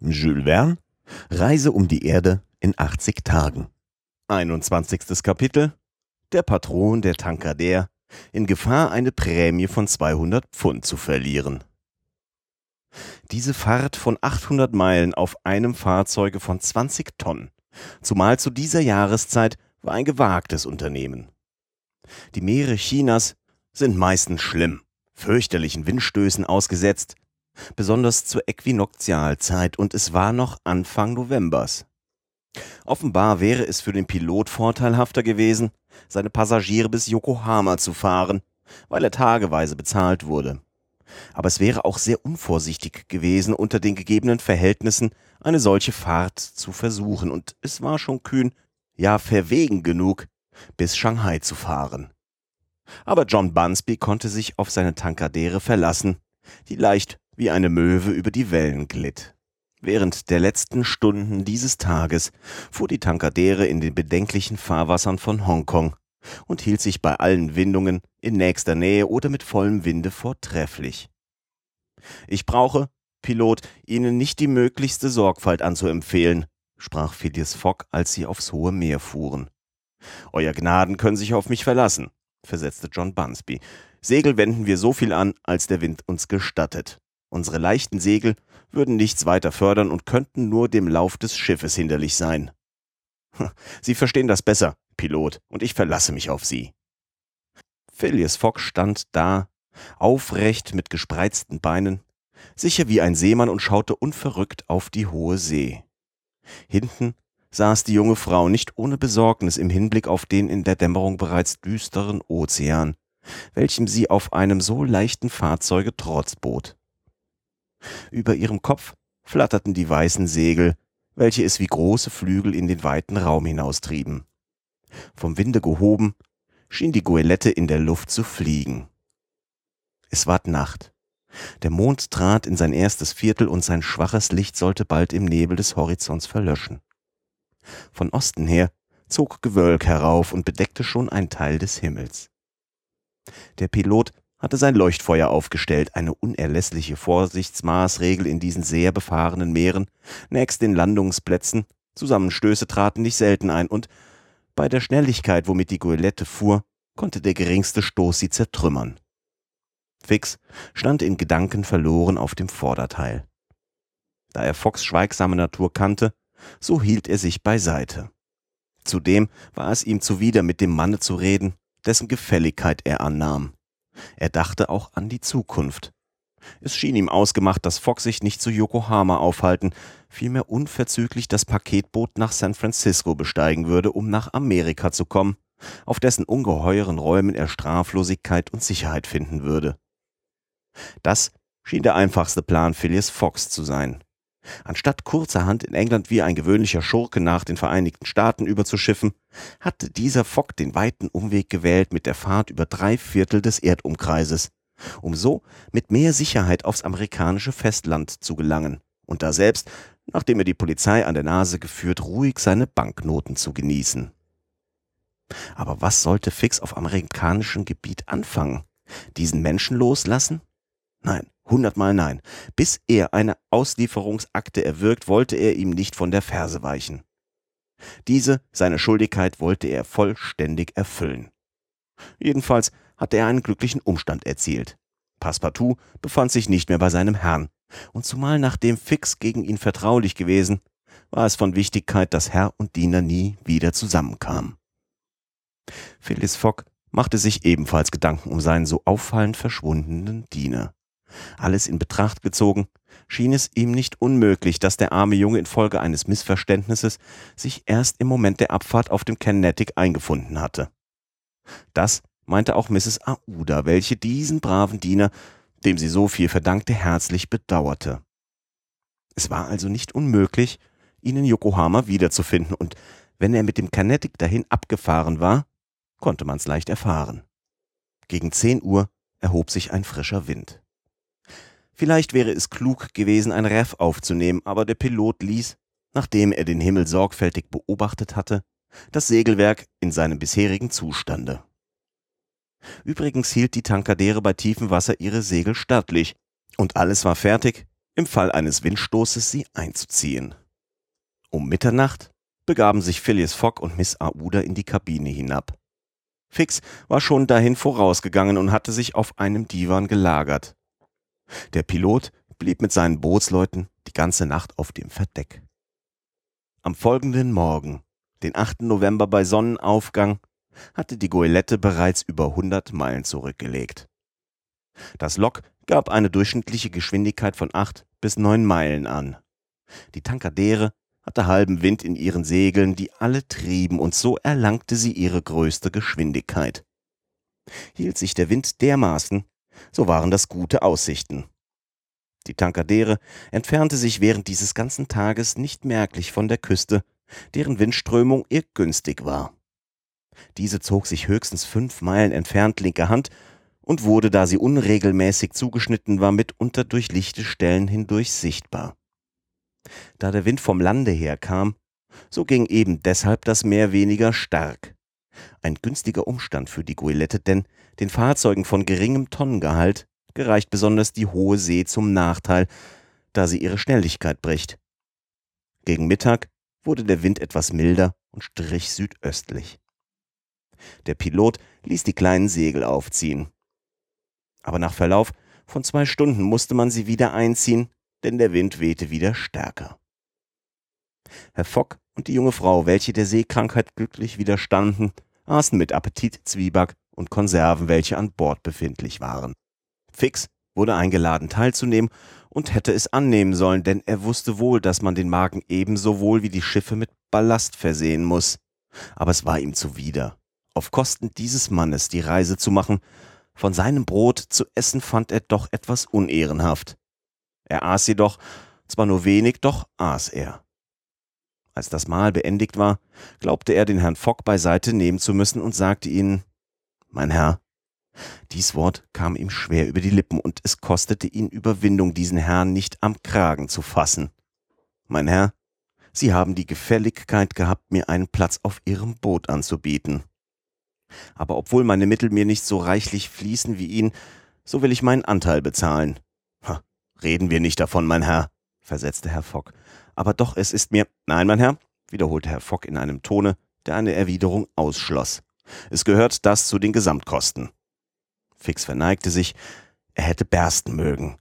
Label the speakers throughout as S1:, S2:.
S1: Jules Verne Reise um die Erde in 80 Tagen. 21. Kapitel Der Patron der Tankadere in Gefahr, eine Prämie von 200 Pfund zu verlieren. Diese Fahrt von 800 Meilen auf einem Fahrzeuge von 20 Tonnen, zumal zu dieser Jahreszeit, war ein gewagtes Unternehmen. Die Meere Chinas sind meistens schlimm, fürchterlichen Windstößen ausgesetzt, besonders zur Äquinoktialzeit, und es war noch Anfang Novembers. Offenbar wäre es für den Pilot vorteilhafter gewesen, seine Passagiere bis Yokohama zu fahren, weil er tageweise bezahlt wurde. Aber es wäre auch sehr unvorsichtig gewesen, unter den gegebenen Verhältnissen eine solche Fahrt zu versuchen, und es war schon kühn, ja verwegen genug, bis Shanghai zu fahren. Aber John Bunsby konnte sich auf seine Tankadere verlassen, die leicht wie eine Möwe über die Wellen glitt. Während der letzten Stunden dieses Tages fuhr die Tankadere in den bedenklichen Fahrwassern von Hongkong und hielt sich bei allen Windungen in nächster Nähe oder mit vollem Winde vortrefflich. Ich brauche, Pilot, Ihnen nicht die möglichste Sorgfalt anzuempfehlen, sprach Phileas Fogg, als sie aufs hohe Meer fuhren. Euer Gnaden können sich auf mich verlassen, versetzte John Bunsby. Segel wenden wir so viel an, als der Wind uns gestattet. Unsere leichten Segel würden nichts weiter fördern und könnten nur dem Lauf des Schiffes hinderlich sein. Sie verstehen das besser, Pilot, und ich verlasse mich auf Sie. Phileas Fogg stand da, aufrecht mit gespreizten Beinen, sicher wie ein Seemann und schaute unverrückt auf die hohe See. Hinten saß die junge Frau nicht ohne Besorgnis im Hinblick auf den in der Dämmerung bereits düsteren Ozean, welchem sie auf einem so leichten Fahrzeuge Trotz bot. Über ihrem Kopf flatterten die weißen Segel, welche es wie große Flügel in den weiten Raum hinaustrieben. Vom Winde gehoben, schien die Goelette in der Luft zu fliegen. Es ward Nacht. Der Mond trat in sein erstes Viertel und sein schwaches Licht sollte bald im Nebel des Horizonts verlöschen. Von Osten her zog Gewölk herauf und bedeckte schon ein Teil des Himmels. Der Pilot hatte sein Leuchtfeuer aufgestellt, eine unerlässliche Vorsichtsmaßregel in diesen sehr befahrenen Meeren. Nächst den Landungsplätzen, Zusammenstöße traten nicht selten ein, und bei der Schnelligkeit, womit die Goelette fuhr, konnte der geringste Stoß sie zertrümmern. Fix stand in Gedanken verloren auf dem Vorderteil. Da er Fox schweigsame Natur kannte, so hielt er sich beiseite. Zudem war es ihm zuwider, mit dem Manne zu reden, dessen Gefälligkeit er annahm. Er dachte auch an die Zukunft. Es schien ihm ausgemacht, dass Fogg sich nicht zu Yokohama aufhalten, vielmehr unverzüglich das Paketboot nach San Francisco besteigen würde, um nach Amerika zu kommen, auf dessen ungeheuren Räumen er Straflosigkeit und Sicherheit finden würde. Das schien der einfachste Plan Phileas Foggs zu sein. Anstatt kurzerhand in England wie ein gewöhnlicher Schurke nach den Vereinigten Staaten überzuschiffen, hatte dieser Fogg den weiten Umweg gewählt mit der Fahrt über drei Viertel des Erdumkreises, um so mit mehr Sicherheit aufs amerikanische Festland zu gelangen und da selbst, nachdem er die Polizei an der Nase geführt, ruhig seine Banknoten zu genießen. Aber was sollte Fix auf amerikanischem Gebiet anfangen? Diesen Menschen loslassen? Nein, hundertmal nein. Bis er eine Auslieferungsakte erwirkt, wollte er ihm nicht von der Ferse weichen. Diese, seine Schuldigkeit, wollte er vollständig erfüllen. Jedenfalls hatte er einen glücklichen Umstand erzielt. Passepartout befand sich nicht mehr bei seinem Herrn, und zumal nachdem Fix gegen ihn vertraulich gewesen, war es von Wichtigkeit, dass Herr und Diener nie wieder zusammenkamen. Phyllis Fogg machte sich ebenfalls Gedanken um seinen so auffallend verschwundenen Diener. Alles in Betracht gezogen, schien es ihm nicht unmöglich, dass der arme Junge infolge eines Missverständnisses sich erst im Moment der Abfahrt auf dem Carnatic eingefunden hatte. Das meinte auch Mrs. Aouda, welche diesen braven Diener, dem sie so viel verdankte, herzlich bedauerte. Es war also nicht unmöglich, ihn in Yokohama wiederzufinden, und wenn er mit dem Carnatic dahin abgefahren war, konnte man's leicht erfahren. Gegen zehn Uhr erhob sich ein frischer Wind. Vielleicht wäre es klug gewesen, ein Reff aufzunehmen, aber der Pilot ließ, nachdem er den Himmel sorgfältig beobachtet hatte, das Segelwerk in seinem bisherigen Zustande. Übrigens hielt die Tankadere bei tiefem Wasser ihre Segel stattlich, und alles war fertig, im Fall eines Windstoßes sie einzuziehen. Um Mitternacht begaben sich Phileas Fogg und Miss Aouda in die Kabine hinab. Fix war schon dahin vorausgegangen und hatte sich auf einem Divan gelagert. Der Pilot blieb mit seinen Bootsleuten die ganze Nacht auf dem Verdeck. Am folgenden Morgen, den 8. November bei Sonnenaufgang, hatte die Goélette bereits über 100 Meilen zurückgelegt. Das Lok gab eine durchschnittliche Geschwindigkeit von 8 bis 9 Meilen an. Die Tankadere hatte halben Wind in ihren Segeln, die alle trieben, und so erlangte sie ihre größte Geschwindigkeit. Hielt sich der Wind dermaßen, so waren das gute Aussichten. Die Tankadere entfernte sich während dieses ganzen Tages nicht merklich von der Küste, deren Windströmung ihr günstig war. Diese zog sich höchstens fünf Meilen entfernt linker Hand und wurde, da sie unregelmäßig zugeschnitten war, mitunter durch lichte Stellen hindurch sichtbar. Da der Wind vom Lande her kam, so ging eben deshalb das Meer weniger stark. Ein günstiger Umstand für die Goélette, denn den Fahrzeugen von geringem Tonnengehalt gereicht besonders die hohe See zum Nachteil, da sie ihre Schnelligkeit bricht. Gegen Mittag wurde der Wind etwas milder und strich südöstlich. Der Pilot ließ die kleinen Segel aufziehen. Aber nach Verlauf von zwei Stunden musste man sie wieder einziehen, denn der Wind wehte wieder stärker. Herr Fogg und die junge Frau, welche der Seekrankheit glücklich widerstanden, aßen mit Appetit Zwieback und Konserven, welche an Bord befindlich waren. Fix wurde eingeladen teilzunehmen und hätte es annehmen sollen, denn er wusste wohl, dass man den Magen ebenso wohl wie die Schiffe mit Ballast versehen muss. Aber es war ihm zuwider, auf Kosten dieses Mannes die Reise zu machen. Von seinem Brot zu essen fand er doch etwas unehrenhaft. Er aß jedoch, zwar nur wenig, doch aß er. Als das Mahl beendigt war, glaubte er den Herrn Fogg beiseite nehmen zu müssen und sagte ihnen, Mein Herr, dies Wort kam ihm schwer über die Lippen, und es kostete ihn Überwindung, diesen Herrn nicht am Kragen zu fassen. Mein Herr, Sie haben die Gefälligkeit gehabt, mir einen Platz auf Ihrem Boot anzubieten. Aber obwohl meine Mittel mir nicht so reichlich fließen wie Ihnen, so will ich meinen Anteil bezahlen. Ha, reden wir nicht davon, mein Herr, versetzte Herr Fogg. Aber doch, es ist mir. Nein, mein Herr, wiederholte Herr Fogg in einem Tone, der eine Erwiderung ausschloss. Es gehört das zu den Gesamtkosten. Fix verneigte sich, er hätte bersten mögen.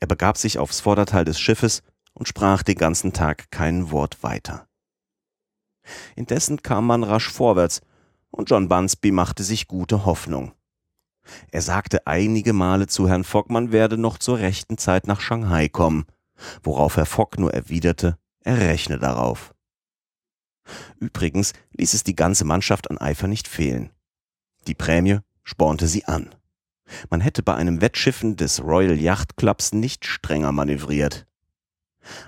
S1: Er begab sich aufs Vorderteil des Schiffes und sprach den ganzen Tag kein Wort weiter. Indessen kam man rasch vorwärts, und John Bunsby machte sich gute Hoffnung. Er sagte einige Male zu Herrn Fogg, man werde noch zur rechten Zeit nach Shanghai kommen, worauf Herr Fogg nur erwiderte, er rechne darauf. Übrigens ließ es die ganze Mannschaft an Eifer nicht fehlen. Die Prämie spornte sie an. Man hätte bei einem Wettschiffen des Royal Yacht Clubs nicht strenger manövriert.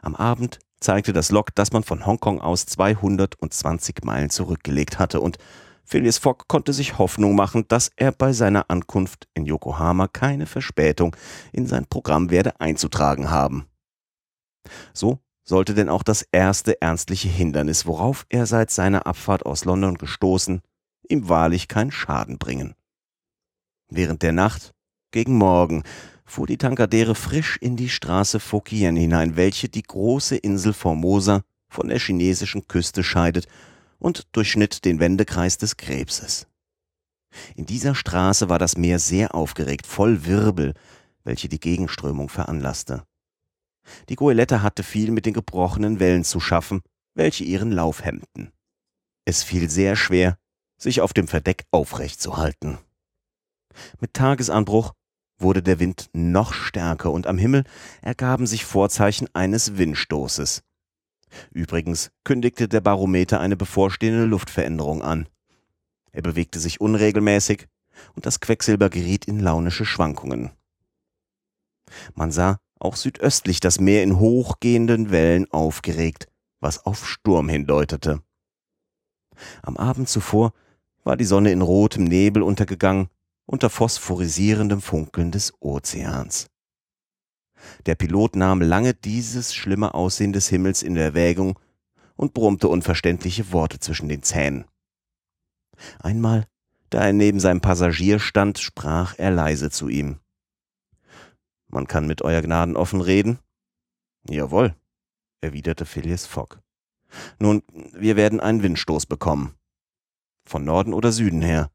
S1: Am Abend zeigte das Log, dass man von Hongkong aus 220 Meilen zurückgelegt hatte und Phileas Fogg konnte sich Hoffnung machen, dass er bei seiner Ankunft in Yokohama keine Verspätung in sein Programm werde einzutragen haben. So sollte denn auch das erste ernstliche Hindernis, worauf er seit seiner Abfahrt aus London gestoßen, ihm wahrlich keinen Schaden bringen. Während der Nacht, gegen Morgen, fuhr die Tankadere frisch in die Straße Fokien hinein, welche die große Insel Formosa von der chinesischen Küste scheidet und durchschnitt den Wendekreis des Krebses. In dieser Straße war das Meer sehr aufgeregt, voll Wirbel, welche die Gegenströmung veranlasste. Die Goelette hatte viel mit den gebrochenen Wellen zu schaffen, welche ihren Lauf hemmten. Es fiel sehr schwer, sich auf dem Verdeck aufrecht zu halten. Mit Tagesanbruch wurde der Wind noch stärker und am Himmel ergaben sich Vorzeichen eines Windstoßes. Übrigens kündigte der Barometer eine bevorstehende Luftveränderung an. Er bewegte sich unregelmäßig und das Quecksilber geriet in launische Schwankungen. Man sah auch südöstlich das Meer in hochgehenden Wellen aufgeregt, was auf Sturm hindeutete. Am Abend zuvor war die Sonne in rotem Nebel untergegangen unter phosphorisierendem Funkeln des Ozeans. Der Pilot nahm lange dieses schlimme Aussehen des Himmels in Erwägung und brummte unverständliche Worte zwischen den Zähnen. Einmal, da er neben seinem Passagier stand, sprach er leise zu ihm. Man kann mit Euer Gnaden offen reden? Jawohl, erwiderte Phileas Fogg. Nun, wir werden einen Windstoß bekommen. Von Norden oder Süden her?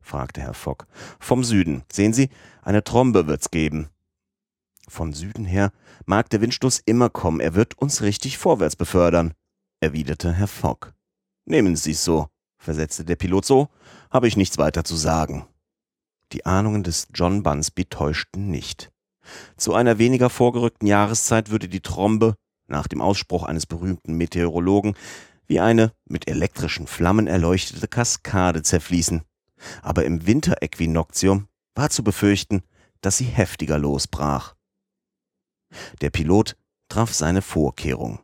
S1: fragte Herr Fogg. Vom Süden. Sehen Sie, eine Trombe wird's geben. Von Süden her mag der Windstoß immer kommen, er wird uns richtig vorwärts befördern, erwiderte Herr Fogg. Nehmen Sie's so, versetzte der Pilot, so habe ich nichts weiter zu sagen. Die Ahnungen des John Bunsby täuschten nicht. Zu einer weniger vorgerückten Jahreszeit würde die Trombe, nach dem Ausspruch eines berühmten Meteorologen, wie eine mit elektrischen Flammen erleuchtete Kaskade zerfließen. Aber im Winteräquinoktium war zu befürchten, dass sie heftiger losbrach. Der Pilot traf seine Vorkehrung.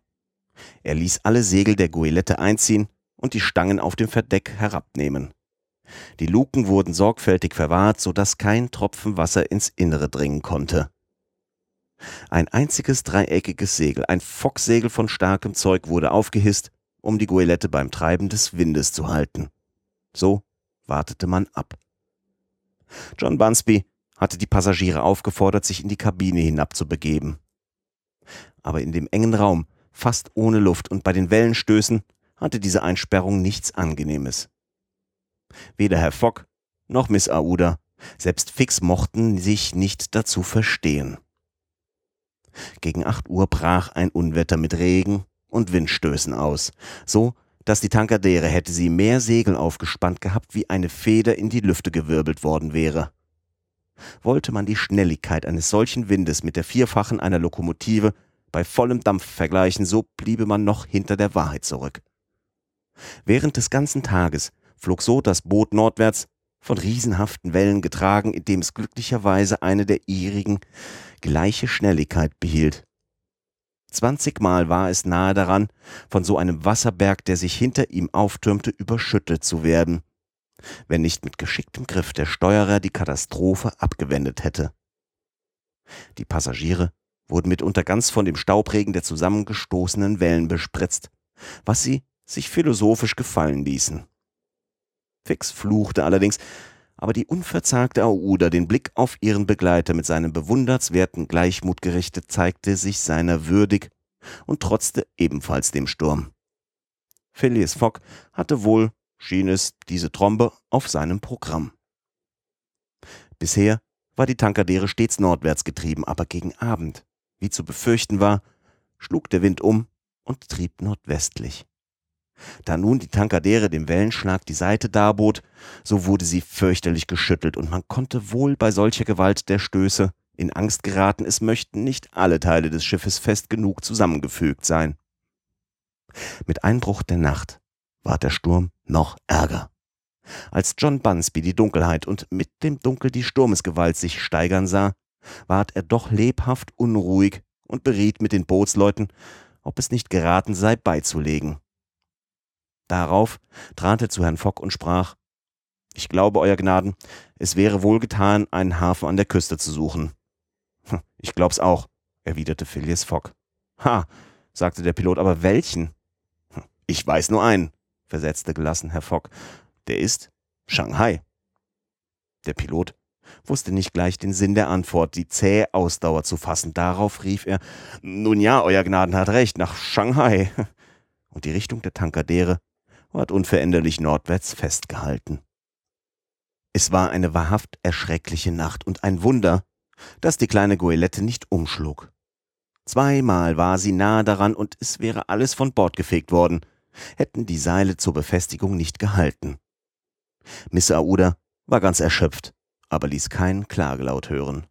S1: Er ließ alle Segel der Goélette einziehen und die Stangen auf dem Verdeck herabnehmen. Die Luken wurden sorgfältig verwahrt, so dass kein Tropfen Wasser ins Innere dringen konnte. Ein einziges dreieckiges Segel, ein Focksegel von starkem Zeug, wurde aufgehisst, um die Goélette beim Treiben des Windes zu halten. So wartete man ab. John Bunsby hatte die Passagiere aufgefordert, sich in die Kabine hinabzubegeben. Aber in dem engen Raum, fast ohne Luft und bei den Wellenstößen, hatte diese Einsperrung nichts Angenehmes. Weder Herr Fogg noch Miss Aouda, selbst Fix mochten sich nicht dazu verstehen. Gegen acht Uhr brach ein Unwetter mit Regen und Windstößen aus, so dass die Tankadere hätte sie mehr Segel aufgespannt gehabt, wie eine Feder in die Lüfte gewirbelt worden wäre. Wollte man die Schnelligkeit eines solchen Windes mit der vierfachen einer Lokomotive bei vollem Dampf vergleichen, so bliebe man noch hinter der Wahrheit zurück. Während des ganzen Tages flog so das Boot nordwärts, von riesenhaften Wellen getragen, indem es glücklicherweise eine der ihrigen gleiche Schnelligkeit behielt. Zwanzigmal war es nahe daran, von so einem Wasserberg, der sich hinter ihm auftürmte, überschüttet zu werden, wenn nicht mit geschicktem Griff der Steuerer die Katastrophe abgewendet hätte. Die Passagiere wurden mitunter ganz von dem Staubregen der zusammengestoßenen Wellen bespritzt, was sie sich philosophisch gefallen ließen. Fix fluchte allerdings, aber die unverzagte Aouda, den Blick auf ihren Begleiter mit seinem bewundernswerten Gleichmut gerichtet, zeigte sich seiner würdig und trotzte ebenfalls dem Sturm. Phileas Fogg hatte wohl, schien es, diese Trombe auf seinem Programm. Bisher war die Tankadere stets nordwärts getrieben, aber gegen Abend, wie zu befürchten war, schlug der Wind um und trieb nordwestlich. Da nun die Tankadere dem Wellenschlag die Seite darbot, so wurde sie fürchterlich geschüttelt, und man konnte wohl bei solcher Gewalt der Stöße in Angst geraten, es möchten nicht alle Teile des Schiffes fest genug zusammengefügt sein. Mit Einbruch der Nacht ward der Sturm noch ärger. Als John Bunsby die Dunkelheit und mit dem Dunkel die Sturmesgewalt sich steigern sah, ward er doch lebhaft unruhig und beriet mit den Bootsleuten, ob es nicht geraten sei, beizulegen. Darauf trat er zu Herrn Fogg und sprach Ich glaube, Euer Gnaden, es wäre wohl getan, einen Hafen an der Küste zu suchen. Hm, ich glaub's auch, erwiderte Phileas Fogg. Ha, sagte der Pilot, aber welchen? Hm, ich weiß nur einen, versetzte gelassen Herr Fogg. Der ist Shanghai. Der Pilot wusste nicht gleich den Sinn der Antwort, die zähe Ausdauer zu fassen. Darauf rief er, nun ja, Euer Gnaden hat recht, nach Shanghai. Und die Richtung der Tankadere ward unveränderlich nordwärts festgehalten. Es war eine wahrhaft erschreckliche Nacht und ein Wunder, dass die kleine Goélette nicht umschlug. Zweimal war sie nahe daran und es wäre alles von Bord gefegt worden, hätten die Seile zur Befestigung nicht gehalten. Miss Aouda war ganz erschöpft, aber ließ keinen Klagelaut hören.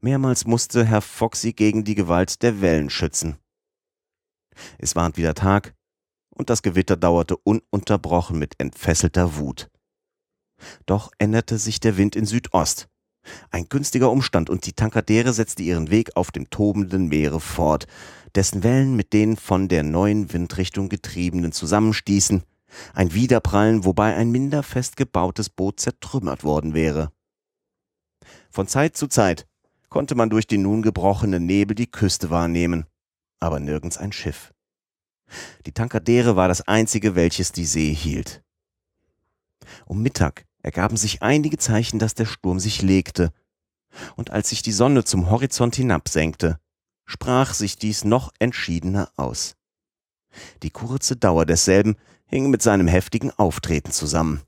S1: Mehrmals musste Herr Foxy gegen die Gewalt der Wellen schützen. Es ward wieder Tag, und das Gewitter dauerte ununterbrochen mit entfesselter Wut. Doch änderte sich der Wind in Südost. Ein günstiger Umstand, und die Tankadere setzte ihren Weg auf dem tobenden Meere fort, dessen Wellen mit den von der neuen Windrichtung getriebenen zusammenstießen, ein Widerprallen, wobei ein minder fest gebautes Boot zertrümmert worden wäre. Von Zeit zu Zeit konnte man durch den nun gebrochenen Nebel die Küste wahrnehmen, aber nirgends ein Schiff. Die Tankadere war das einzige, welches die See hielt. Um Mittag ergaben sich einige Zeichen, dass der Sturm sich legte, und als sich die Sonne zum Horizont hinabsenkte, sprach sich dies noch entschiedener aus. Die kurze Dauer desselben hing mit seinem heftigen Auftreten zusammen.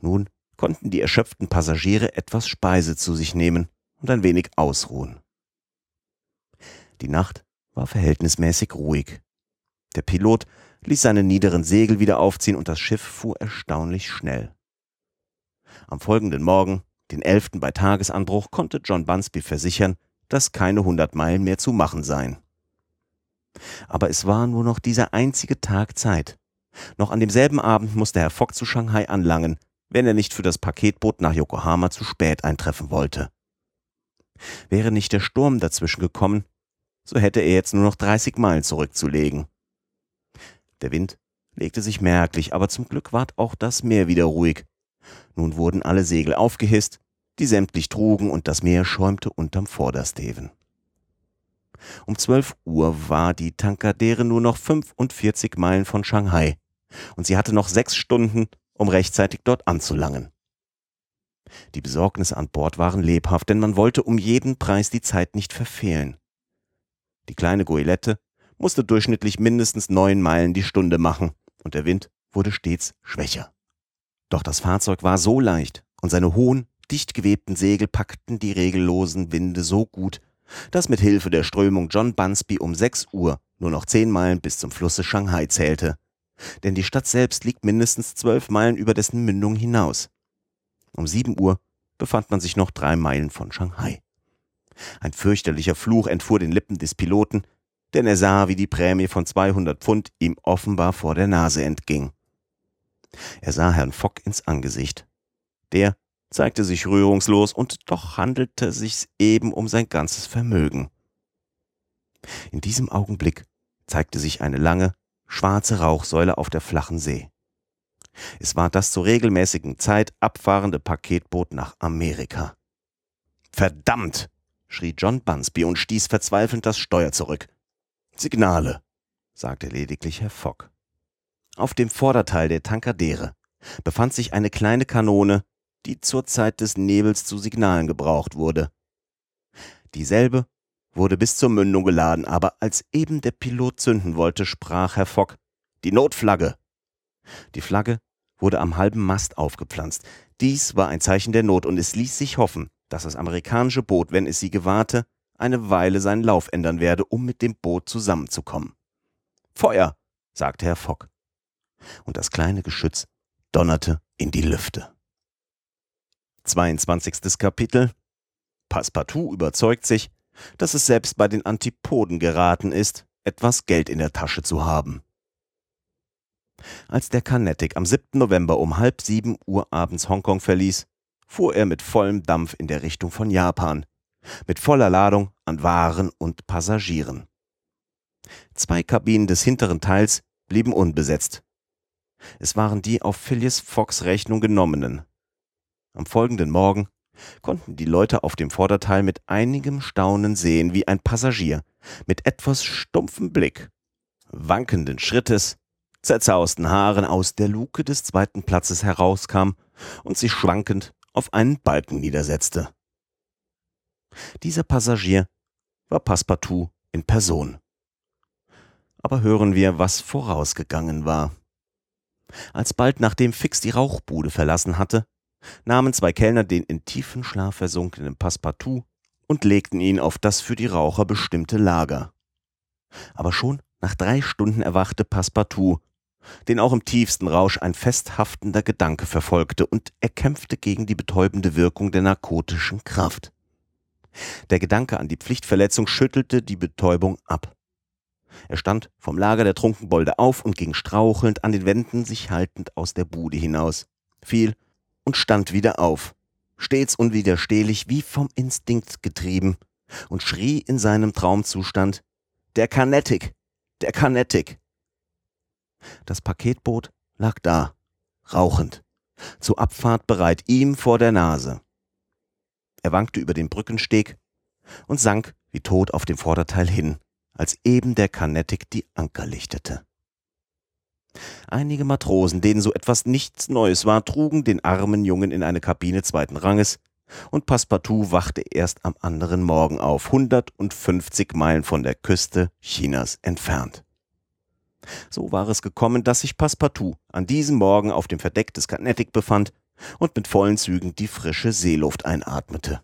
S1: Nun konnten die erschöpften Passagiere etwas Speise zu sich nehmen und ein wenig ausruhen. Die Nacht war verhältnismäßig ruhig. Der Pilot ließ seine niederen Segel wieder aufziehen und das Schiff fuhr erstaunlich schnell. Am folgenden Morgen, den 11. bei Tagesanbruch, konnte John Bunsby versichern, dass keine hundert Meilen mehr zu machen seien. Aber es war nur noch dieser einzige Tag Zeit. Noch an demselben Abend musste Herr Fogg zu Shanghai anlangen, wenn er nicht für das Paketboot nach Yokohama zu spät eintreffen wollte. Wäre nicht der Sturm dazwischen gekommen, so hätte er jetzt nur noch 30 Meilen zurückzulegen. Der Wind legte sich merklich, aber zum Glück ward auch das Meer wieder ruhig. Nun wurden alle Segel aufgehisst, die sämtlich trugen, und das Meer schäumte unterm Vordersteven. Um zwölf Uhr war die Tankadere nur noch 45 Meilen von Shanghai, und sie hatte noch sechs Stunden, um rechtzeitig dort anzulangen. Die Besorgnisse an Bord waren lebhaft, denn man wollte um jeden Preis die Zeit nicht verfehlen. Die kleine Goélette musste durchschnittlich mindestens neun Meilen die Stunde machen, und der Wind wurde stets schwächer. Doch das Fahrzeug war so leicht, und seine hohen, dicht gewebten Segel packten die regellosen Winde so gut, dass mit Hilfe der Strömung John Bunsby um sechs Uhr nur noch zehn Meilen bis zum Flusse Shanghai zählte. Denn die Stadt selbst liegt mindestens zwölf Meilen über dessen Mündung hinaus. Um sieben Uhr befand man sich noch drei Meilen von Shanghai. Ein fürchterlicher Fluch entfuhr den Lippen des Piloten, denn er sah, wie die Prämie von 200 Pfund ihm offenbar vor der Nase entging. Er sah Herrn Fogg ins Angesicht. Der zeigte sich rührungslos, und doch handelte sich's eben um sein ganzes Vermögen. In diesem Augenblick zeigte sich eine lange, schwarze Rauchsäule auf der flachen See. Es war das zur regelmäßigen Zeit abfahrende Paketboot nach Amerika. Verdammt! schrie John Bunsby und stieß verzweifelnd das Steuer zurück. Signale, sagte lediglich Herr Fogg. Auf dem Vorderteil der Tankadere befand sich eine kleine Kanone, die zur Zeit des Nebels zu Signalen gebraucht wurde. Dieselbe wurde bis zur Mündung geladen, aber als eben der Pilot zünden wollte, sprach Herr Fogg Die Notflagge. Die Flagge wurde am halben Mast aufgepflanzt. Dies war ein Zeichen der Not, und es ließ sich hoffen, dass das amerikanische Boot, wenn es sie gewahrte, eine Weile seinen Lauf ändern werde, um mit dem Boot zusammenzukommen. Feuer, sagte Herr Fogg. Und das kleine Geschütz donnerte in die Lüfte. 22. Kapitel Passepartout überzeugt sich, dass es selbst bei den Antipoden geraten ist, etwas Geld in der Tasche zu haben. Als der Carnatic am 7. November um halb sieben Uhr abends Hongkong verließ, fuhr er mit vollem Dampf in der Richtung von Japan, mit voller Ladung an Waren und Passagieren. Zwei Kabinen des hinteren Teils blieben unbesetzt. Es waren die auf Phileas Fox Rechnung genommenen. Am folgenden Morgen konnten die Leute auf dem Vorderteil mit einigem Staunen sehen, wie ein Passagier mit etwas stumpfem Blick, wankenden Schrittes, zerzausten Haaren aus der Luke des zweiten Platzes herauskam und sich schwankend auf einen Balken niedersetzte. Dieser Passagier war Passepartout in Person. Aber hören wir, was vorausgegangen war. Alsbald nachdem Fix die Rauchbude verlassen hatte, nahmen zwei Kellner den in tiefen Schlaf versunkenen Passepartout und legten ihn auf das für die Raucher bestimmte Lager. Aber schon nach drei Stunden erwachte Passepartout, den auch im tiefsten Rausch ein festhaftender Gedanke verfolgte, und er kämpfte gegen die betäubende Wirkung der narkotischen Kraft. Der Gedanke an die Pflichtverletzung schüttelte die Betäubung ab. Er stand vom Lager der Trunkenbolde auf und ging strauchelnd an den Wänden sich haltend aus der Bude hinaus, fiel und stand wieder auf, stets unwiderstehlich wie vom Instinkt getrieben, und schrie in seinem Traumzustand Der Carnatic, der Carnatic. Das Paketboot lag da, rauchend, zur Abfahrt bereit, ihm vor der Nase. Er wankte über den Brückensteg und sank wie tot auf dem Vorderteil hin, als eben der Carnatic die Anker lichtete. Einige Matrosen, denen so etwas nichts Neues war, trugen den armen Jungen in eine Kabine zweiten Ranges, und Passepartout wachte erst am anderen Morgen auf, 150 Meilen von der Küste Chinas entfernt. So war es gekommen, dass sich Passepartout an diesem Morgen auf dem Verdeck des Carnatic befand und mit vollen Zügen die frische Seeluft einatmete.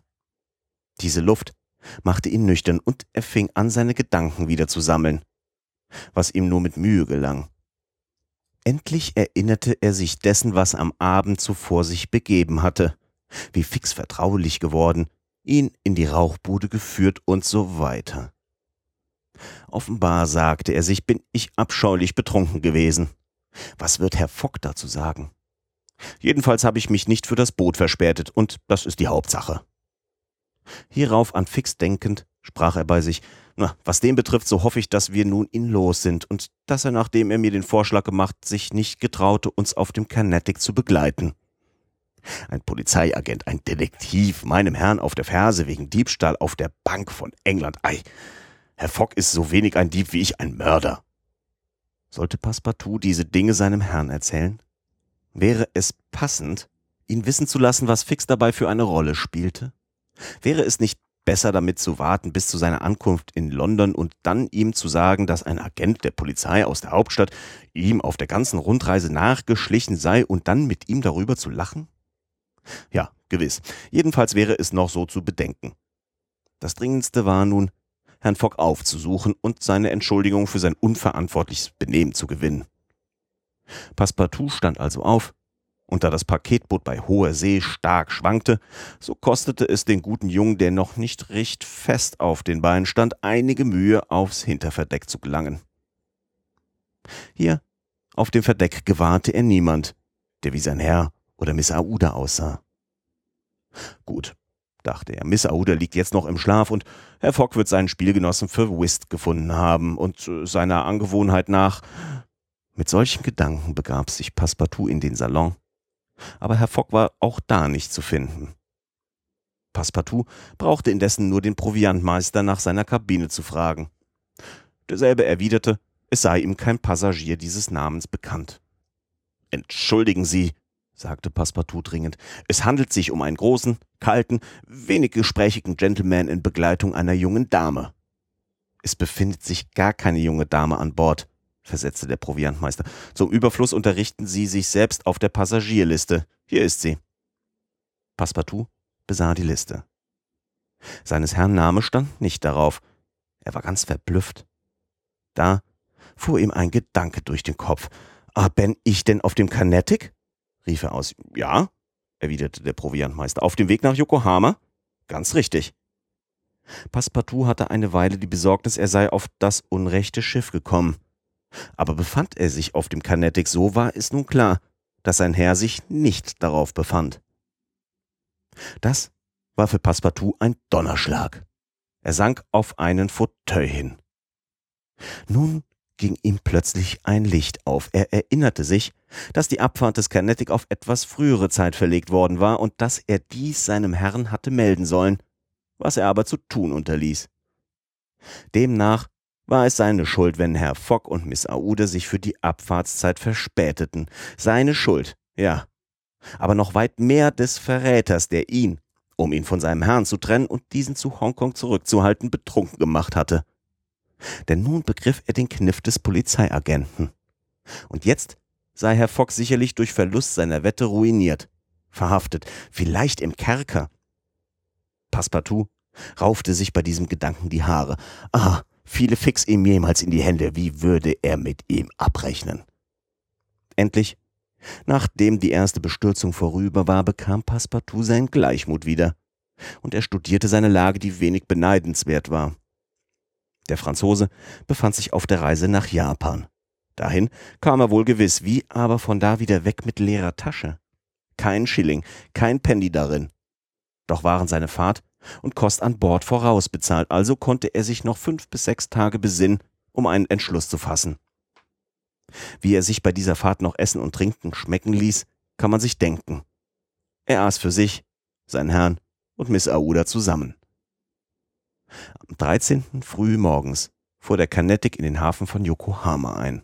S1: Diese Luft machte ihn nüchtern und er fing an, seine Gedanken wieder zu sammeln, was ihm nur mit Mühe gelang. Endlich erinnerte er sich dessen, was am Abend zuvor sich begeben hatte, wie fix vertraulich geworden, ihn in die Rauchbude geführt und so weiter. Offenbar, sagte er sich, bin ich abscheulich betrunken gewesen. Was wird Herr Fock dazu sagen? Jedenfalls habe ich mich nicht für das Boot verspätet, und das ist die Hauptsache. Hierauf an Fix denkend, sprach er bei sich, na, was den betrifft, so hoffe ich, dass wir nun ihn los sind und dass er, nachdem er mir den Vorschlag gemacht, sich nicht getraute, uns auf dem Carnatic zu begleiten. Ein Polizeiagent, ein Detektiv, meinem Herrn auf der Ferse wegen Diebstahl auf der Bank von England. Ei, Herr Fogg ist so wenig ein Dieb wie ich ein Mörder. Sollte Passepartout diese Dinge seinem Herrn erzählen? Wäre es passend, ihn wissen zu lassen, was Fix dabei für eine Rolle spielte? Wäre es nicht besser damit zu warten bis zu seiner Ankunft in London und dann ihm zu sagen, dass ein Agent der Polizei aus der Hauptstadt ihm auf der ganzen Rundreise nachgeschlichen sei und dann mit ihm darüber zu lachen? Ja, gewiss. Jedenfalls wäre es noch so zu bedenken. Das Dringendste war nun, Herrn Fogg aufzusuchen und seine Entschuldigung für sein unverantwortliches Benehmen zu gewinnen. Passepartout stand also auf, und da das Paketboot bei hoher See stark schwankte, so kostete es den guten Jungen, der noch nicht recht fest auf den Beinen stand, einige Mühe, aufs Hinterverdeck zu gelangen. Hier, auf dem Verdeck, gewahrte er niemand, der wie sein Herr oder Miss Aouda aussah. Gut, dachte er, Miss Aouda liegt jetzt noch im Schlaf und Herr Fogg wird seinen Spielgenossen für Whist gefunden haben und äh, seiner Angewohnheit nach. Mit solchen Gedanken begab sich Passepartout in den Salon aber Herr Fogg war auch da nicht zu finden. Passepartout brauchte indessen nur den Proviantmeister nach seiner Kabine zu fragen. Derselbe erwiderte, es sei ihm kein Passagier dieses Namens bekannt. Entschuldigen Sie, sagte Passepartout dringend, es handelt sich um einen großen, kalten, wenig gesprächigen Gentleman in Begleitung einer jungen Dame. Es befindet sich gar keine junge Dame an Bord, versetzte der Proviantmeister. Zum Überfluss unterrichten Sie sich selbst auf der Passagierliste. Hier ist sie. Passepartout besah die Liste. Seines Herrn Name stand nicht darauf. Er war ganz verblüfft. Da fuhr ihm ein Gedanke durch den Kopf. Ah, bin ich denn auf dem Carnatic? rief er aus. Ja, erwiderte der Proviantmeister. Auf dem Weg nach Yokohama? Ganz richtig. Passepartout hatte eine Weile die Besorgnis, er sei auf das unrechte Schiff gekommen. Aber befand er sich auf dem Carnatic, so war es nun klar, dass sein Herr sich nicht darauf befand. Das war für Passepartout ein Donnerschlag. Er sank auf einen Fauteuil hin. Nun ging ihm plötzlich ein Licht auf. Er erinnerte sich, dass die Abfahrt des Carnatic auf etwas frühere Zeit verlegt worden war und dass er dies seinem Herrn hatte melden sollen, was er aber zu tun unterließ. Demnach war es seine Schuld, wenn Herr Fogg und Miss Aoude sich für die Abfahrtszeit verspäteten. Seine Schuld, ja. Aber noch weit mehr des Verräters, der ihn, um ihn von seinem Herrn zu trennen und diesen zu Hongkong zurückzuhalten, betrunken gemacht hatte. Denn nun begriff er den Kniff des Polizeiagenten. Und jetzt sei Herr Fogg sicherlich durch Verlust seiner Wette ruiniert, verhaftet, vielleicht im Kerker. Passepartout raufte sich bei diesem Gedanken die Haare. Ah, fiele Fix ihm jemals in die Hände, wie würde er mit ihm abrechnen? Endlich, nachdem die erste Bestürzung vorüber war, bekam Passepartout seinen Gleichmut wieder, und er studierte seine Lage, die wenig beneidenswert war. Der Franzose befand sich auf der Reise nach Japan. Dahin kam er wohl gewiss, wie aber von da wieder weg mit leerer Tasche. Kein Schilling, kein Penny darin. Doch waren seine Fahrt und Kost an Bord vorausbezahlt, also konnte er sich noch fünf bis sechs Tage besinnen, um einen Entschluss zu fassen. Wie er sich bei dieser Fahrt noch Essen und Trinken schmecken ließ, kann man sich denken. Er aß für sich, seinen Herrn und Miss Aouda zusammen. Am 13. früh morgens fuhr der Carnatic in den Hafen von Yokohama ein.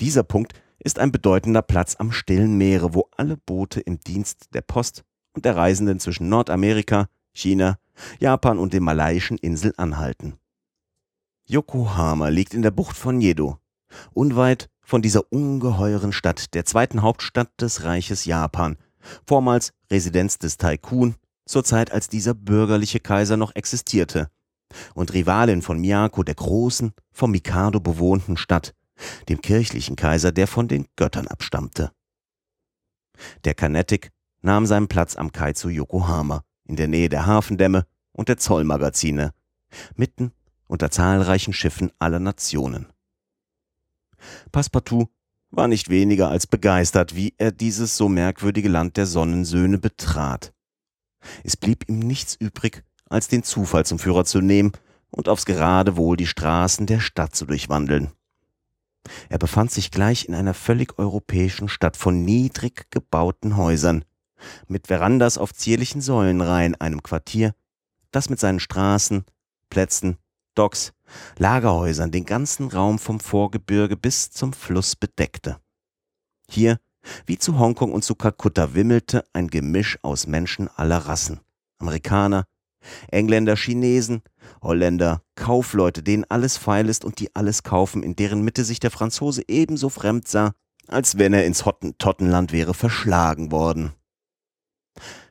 S1: Dieser Punkt ist ein bedeutender Platz am stillen Meere, wo alle Boote im Dienst der Post und der Reisenden zwischen Nordamerika, China, Japan und den malaiischen Inseln anhalten. Yokohama liegt in der Bucht von Yedo, unweit von dieser ungeheuren Stadt, der zweiten Hauptstadt des Reiches Japan, vormals Residenz des Taikun, zur Zeit, als dieser bürgerliche Kaiser noch existierte, und Rivalin von Miyako, der großen, vom Mikado bewohnten Stadt, dem kirchlichen Kaiser, der von den Göttern abstammte. Der Carnatic nahm seinen Platz am Kai zu Yokohama, in der Nähe der Hafendämme und der Zollmagazine, mitten unter zahlreichen Schiffen aller Nationen. Passepartout war nicht weniger als begeistert, wie er dieses so merkwürdige Land der Sonnensöhne betrat. Es blieb ihm nichts übrig, als den Zufall zum Führer zu nehmen und aufs Geradewohl die Straßen der Stadt zu durchwandeln. Er befand sich gleich in einer völlig europäischen Stadt von niedrig gebauten Häusern, mit Verandas auf zierlichen Säulenreihen, einem Quartier, das mit seinen Straßen, Plätzen, Docks, Lagerhäusern den ganzen Raum vom Vorgebirge bis zum Fluss bedeckte. Hier, wie zu Hongkong und zu Kalkutta, wimmelte ein Gemisch aus Menschen aller Rassen. Amerikaner, Engländer, Chinesen, Holländer, Kaufleute, denen alles feil ist und die alles kaufen, in deren Mitte sich der Franzose ebenso fremd sah, als wenn er ins Hottentottenland wäre verschlagen worden.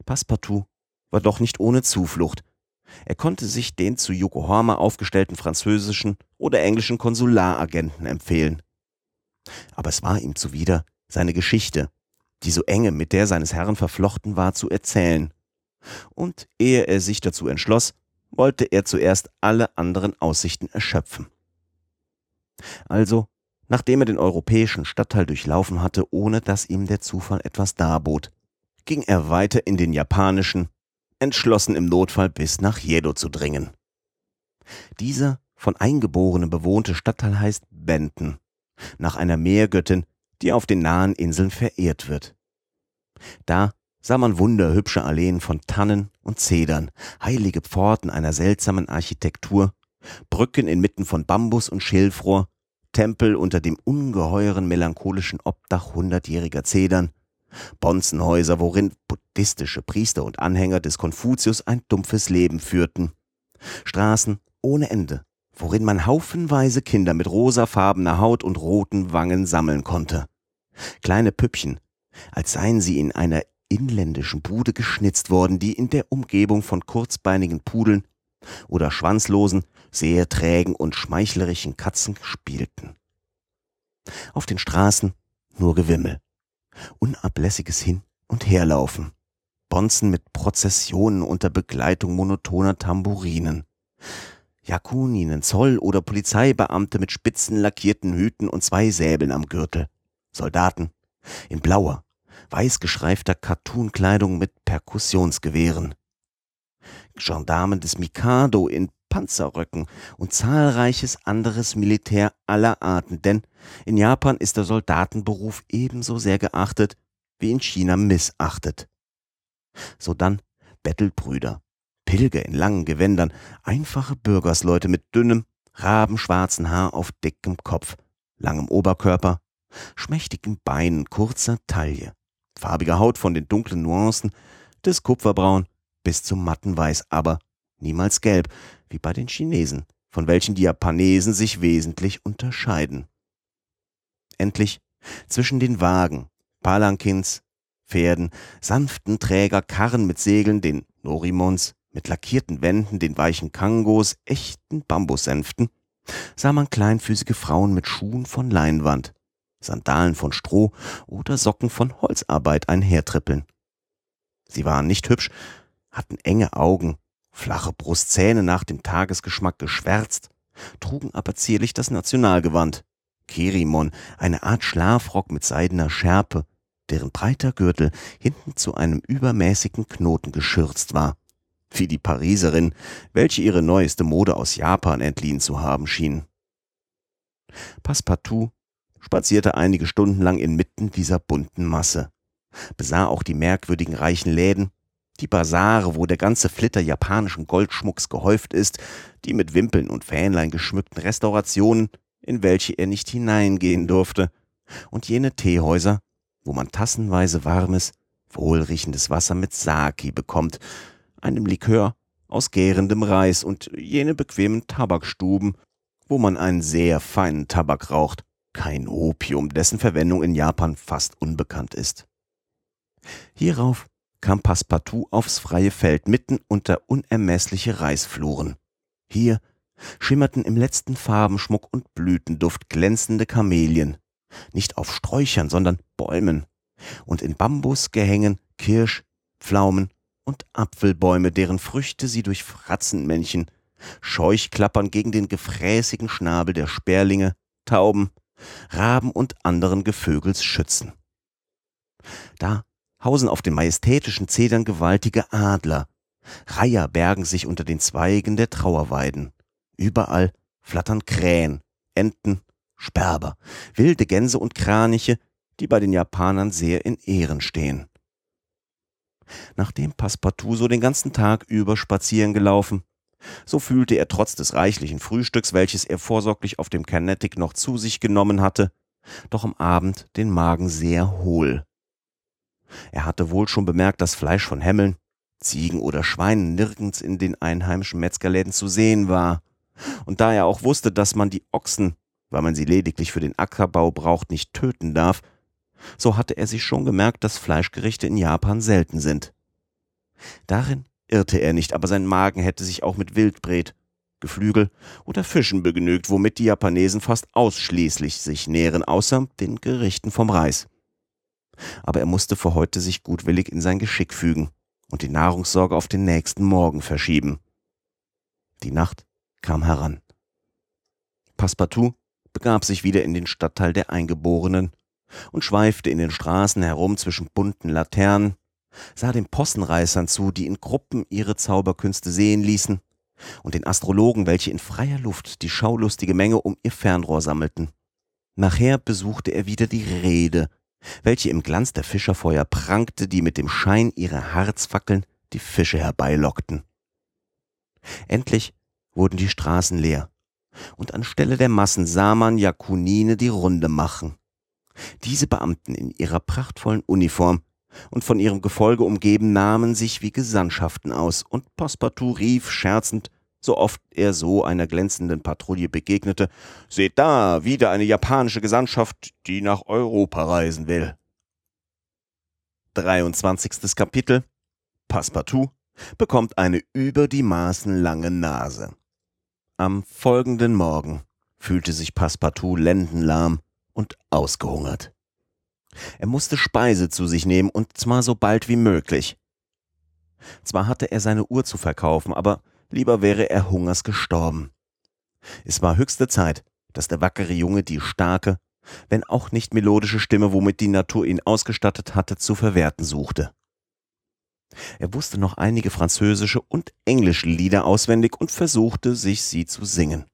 S1: Passepartout war doch nicht ohne Zuflucht. Er konnte sich den zu Yokohama aufgestellten französischen oder englischen Konsularagenten empfehlen. Aber es war ihm zuwider, seine Geschichte, die so enge mit der seines Herrn verflochten war, zu erzählen und ehe er sich dazu entschloss, wollte er zuerst alle anderen Aussichten erschöpfen. Also, nachdem er den europäischen Stadtteil durchlaufen hatte, ohne dass ihm der Zufall etwas darbot, ging er weiter in den japanischen, entschlossen im Notfall bis nach Jedo zu dringen. Dieser von Eingeborenen bewohnte Stadtteil heißt Benton, nach einer Meergöttin, die auf den nahen Inseln verehrt wird. Da sah man wunderhübsche Alleen von Tannen und Zedern, heilige Pforten einer seltsamen Architektur, Brücken inmitten von Bambus und Schilfrohr, Tempel unter dem ungeheuren melancholischen Obdach hundertjähriger Zedern, Bonzenhäuser, worin buddhistische Priester und Anhänger des Konfuzius ein dumpfes Leben führten, Straßen ohne Ende, worin man haufenweise Kinder mit rosafarbener Haut und roten Wangen sammeln konnte. Kleine Püppchen, als seien sie in einer inländischen Bude geschnitzt worden, die in der Umgebung von kurzbeinigen Pudeln oder schwanzlosen, sehr trägen und schmeichlerischen Katzen spielten. Auf den Straßen nur Gewimmel, unablässiges Hin- und Herlaufen, Bonzen mit Prozessionen unter Begleitung monotoner Tamburinen, Jakuninen, Zoll- oder Polizeibeamte mit spitzen lackierten Hüten und zwei Säbeln am Gürtel, Soldaten in blauer, weiß geschreifter Cartoon-Kleidung mit Perkussionsgewehren. Gendarmen des Mikado in Panzerröcken und zahlreiches anderes Militär aller Arten, denn in Japan ist der Soldatenberuf ebenso sehr geachtet wie in China missachtet. Sodann Bettelbrüder, Pilger in langen Gewändern, einfache Bürgersleute mit dünnem, rabenschwarzen Haar auf dickem Kopf, langem Oberkörper, schmächtigen Beinen, kurzer Taille farbiger Haut von den dunklen Nuancen des Kupferbraun bis zum matten Weiß, aber niemals gelb, wie bei den Chinesen, von welchen die Japanesen sich wesentlich unterscheiden. Endlich zwischen den Wagen, Palankins, Pferden, sanften Träger, Karren mit Segeln, den Norimons, mit lackierten Wänden, den weichen Kangos, echten Bambussänften, sah man kleinfüßige Frauen mit Schuhen von Leinwand, Sandalen von Stroh oder Socken von Holzarbeit einhertrippeln. Sie waren nicht hübsch, hatten enge Augen, flache Brustzähne nach dem Tagesgeschmack geschwärzt, trugen aber zierlich das Nationalgewand, Kerimon, eine Art Schlafrock mit seidener Schärpe, deren breiter Gürtel hinten zu einem übermäßigen Knoten geschürzt war, wie die Pariserin, welche ihre neueste Mode aus Japan entliehen zu haben schien. Passepartout spazierte einige Stunden lang inmitten dieser bunten Masse, besah auch die merkwürdigen reichen Läden, die Basare, wo der ganze Flitter japanischen Goldschmucks gehäuft ist, die mit Wimpeln und Fähnlein geschmückten Restaurationen, in welche er nicht hineingehen durfte, und jene Teehäuser, wo man tassenweise warmes, wohlriechendes Wasser mit Saki bekommt, einem Likör aus gärendem Reis und jene bequemen Tabakstuben, wo man einen sehr feinen Tabak raucht, kein Opium, dessen Verwendung in Japan fast unbekannt ist. Hierauf kam Passepartout aufs freie Feld mitten unter unermessliche Reisfluren. Hier schimmerten im letzten Farbenschmuck und Blütenduft glänzende Kamelien, nicht auf Sträuchern, sondern Bäumen, und in Bambusgehängen Kirsch, Pflaumen und Apfelbäume, deren Früchte sie durch Fratzenmännchen, Scheuchklappern gegen den gefräßigen Schnabel der Sperlinge, Tauben, Raben und anderen Gevögels schützen. Da hausen auf den majestätischen Zedern gewaltige Adler, Reiher bergen sich unter den Zweigen der Trauerweiden. Überall flattern Krähen, Enten, Sperber, wilde Gänse und Kraniche, die bei den Japanern sehr in Ehren stehen. Nachdem Passepartout so den ganzen Tag über spazieren gelaufen, so fühlte er trotz des reichlichen Frühstücks, welches er vorsorglich auf dem Carnatic noch zu sich genommen hatte, doch am Abend den Magen sehr hohl. Er hatte wohl schon bemerkt, dass Fleisch von Hämmeln, Ziegen oder Schweinen nirgends in den einheimischen Metzgerläden zu sehen war. Und da er auch wusste, dass man die Ochsen, weil man sie lediglich für den Ackerbau braucht, nicht töten darf, so hatte er sich schon gemerkt, dass Fleischgerichte in Japan selten sind. Darin irrte er nicht, aber sein Magen hätte sich auch mit Wildbret, Geflügel oder Fischen begnügt, womit die Japanesen fast ausschließlich sich nähren, außer den Gerichten vom Reis. Aber er musste für heute sich gutwillig in sein Geschick fügen und die Nahrungssorge auf den nächsten Morgen verschieben. Die Nacht kam heran. Passepartout begab sich wieder in den Stadtteil der Eingeborenen und schweifte in den Straßen herum zwischen bunten Laternen, sah den Possenreißern zu, die in Gruppen ihre Zauberkünste sehen ließen, und den Astrologen, welche in freier Luft die schaulustige Menge um ihr Fernrohr sammelten. Nachher besuchte er wieder die Rede, welche im Glanz der Fischerfeuer prangte, die mit dem Schein ihrer Harzfackeln die Fische herbeilockten. Endlich wurden die Straßen leer, und anstelle der Massen sah man Jakunine die Runde machen. Diese Beamten in ihrer prachtvollen Uniform und von ihrem Gefolge umgeben nahmen sich wie Gesandtschaften aus, und Passepartout rief scherzend, so oft er so einer glänzenden Patrouille begegnete, Seht da, wieder eine japanische Gesandtschaft, die nach Europa reisen will. 23. Kapitel Passepartout bekommt eine über die Maßen lange Nase. Am folgenden Morgen fühlte sich Passepartout lendenlahm und ausgehungert. Er musste Speise zu sich nehmen und zwar so bald wie möglich. Zwar hatte er seine Uhr zu verkaufen, aber lieber wäre er hungers gestorben. Es war höchste Zeit, dass der wackere Junge die starke, wenn auch nicht melodische Stimme, womit die Natur ihn ausgestattet hatte, zu verwerten suchte. Er wusste noch einige französische und englische Lieder auswendig und versuchte, sich sie zu singen.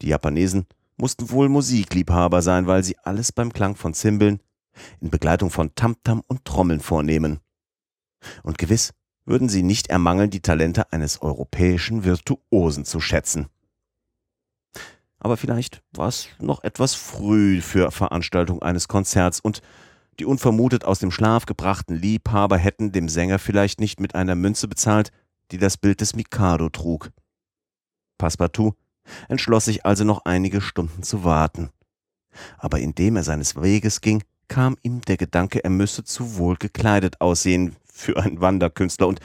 S1: Die Japanesen mussten wohl Musikliebhaber sein, weil sie alles beim Klang von Zimbeln, in Begleitung von Tamtam und Trommeln vornehmen. Und gewiss würden sie nicht ermangeln, die Talente eines europäischen Virtuosen zu schätzen. Aber vielleicht war es noch etwas früh für Veranstaltung eines Konzerts und die unvermutet aus dem Schlaf gebrachten Liebhaber hätten dem Sänger vielleicht nicht mit einer Münze bezahlt, die das Bild des Mikado trug. Passepartout entschloss sich also noch einige Stunden zu warten. Aber indem er seines Weges ging, kam ihm der Gedanke, er müsse zu wohl gekleidet aussehen für einen Wanderkünstler, und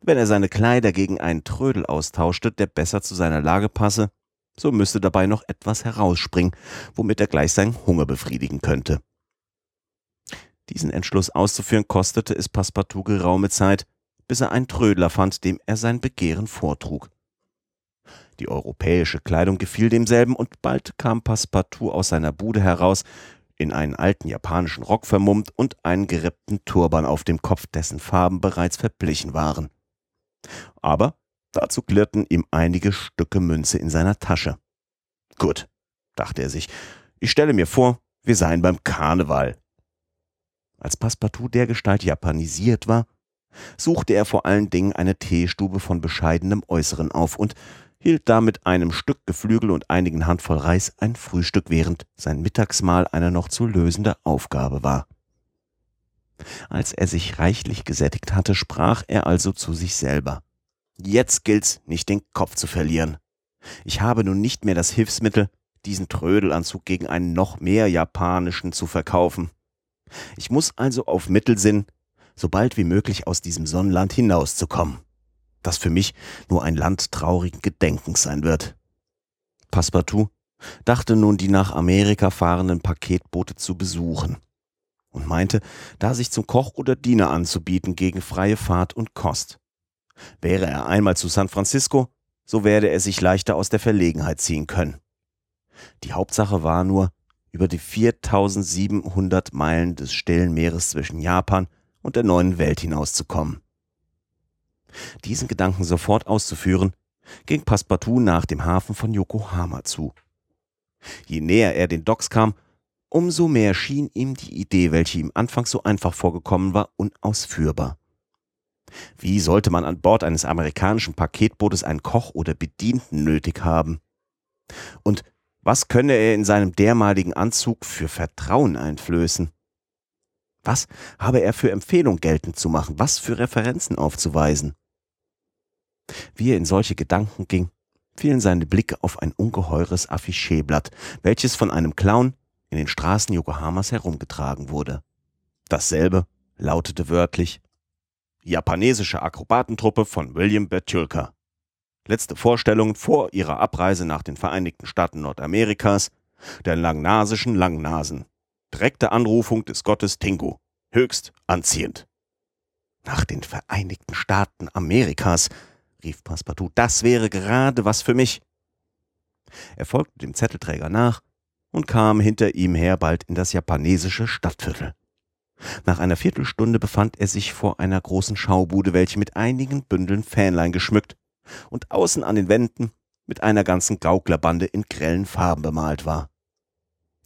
S1: wenn er seine Kleider gegen einen Trödel austauschte, der besser zu seiner Lage passe, so müsste dabei noch etwas herausspringen, womit er gleich seinen Hunger befriedigen könnte. Diesen Entschluss auszuführen kostete es Passepartout geraume Zeit, bis er einen Trödler fand, dem er sein Begehren vortrug. Die europäische Kleidung gefiel demselben, und bald kam Passepartout aus seiner Bude heraus, in einen alten japanischen Rock vermummt und einen gerippten Turban auf dem Kopf, dessen Farben bereits verblichen waren. Aber dazu klirrten ihm einige Stücke Münze in seiner Tasche. Gut, dachte er sich, ich stelle mir vor, wir seien beim Karneval. Als Passepartout dergestalt japanisiert war, suchte er vor allen Dingen eine Teestube von bescheidenem Äußeren auf und hielt damit einem Stück Geflügel und einigen Handvoll Reis ein Frühstück, während sein Mittagsmahl eine noch zu lösende Aufgabe war. Als er sich reichlich gesättigt hatte, sprach er also zu sich selber. Jetzt gilt's, nicht den Kopf zu verlieren. Ich habe nun nicht mehr das Hilfsmittel, diesen Trödelanzug gegen einen noch mehr japanischen zu verkaufen. Ich muss also auf Mittel sinnen, so bald wie möglich aus diesem Sonnenland hinauszukommen, das für mich nur ein Land traurigen Gedenkens sein wird. Passepartout dachte nun die nach Amerika fahrenden Paketboote zu besuchen und meinte, da sich zum Koch oder Diener anzubieten gegen freie Fahrt und Kost. Wäre er einmal zu San Francisco, so werde er sich leichter aus der Verlegenheit ziehen können. Die Hauptsache war nur, über die 4700 Meilen des stillen Meeres zwischen Japan und der neuen Welt hinauszukommen. Diesen Gedanken sofort auszuführen, ging Passepartout nach dem Hafen von Yokohama zu. Je näher er den Docks kam, umso mehr schien ihm die Idee, welche ihm anfangs so einfach vorgekommen war, unausführbar. Wie sollte man an Bord eines amerikanischen Paketbootes einen Koch oder Bedienten nötig haben? Und was könne er in seinem dermaligen Anzug für Vertrauen einflößen? Was habe er für Empfehlung geltend zu machen? Was für Referenzen aufzuweisen? Wie er in solche Gedanken ging, fielen seine Blicke auf ein ungeheures Afficheblatt, welches von einem Clown in den Straßen Yokohamas herumgetragen wurde. Dasselbe lautete wörtlich Japanesische Akrobatentruppe von William Betulka. Letzte Vorstellung vor ihrer Abreise nach den Vereinigten Staaten Nordamerikas, der langnasischen Langnasen. Direkte Anrufung des Gottes Tingu. Höchst anziehend. Nach den Vereinigten Staaten Amerikas, rief Passepartout, das wäre gerade was für mich. Er folgte dem Zettelträger nach und kam hinter ihm her bald in das japanesische Stadtviertel. Nach einer Viertelstunde befand er sich vor einer großen Schaubude, welche mit einigen Bündeln Fähnlein geschmückt und außen an den Wänden mit einer ganzen Gauklerbande in grellen Farben bemalt war.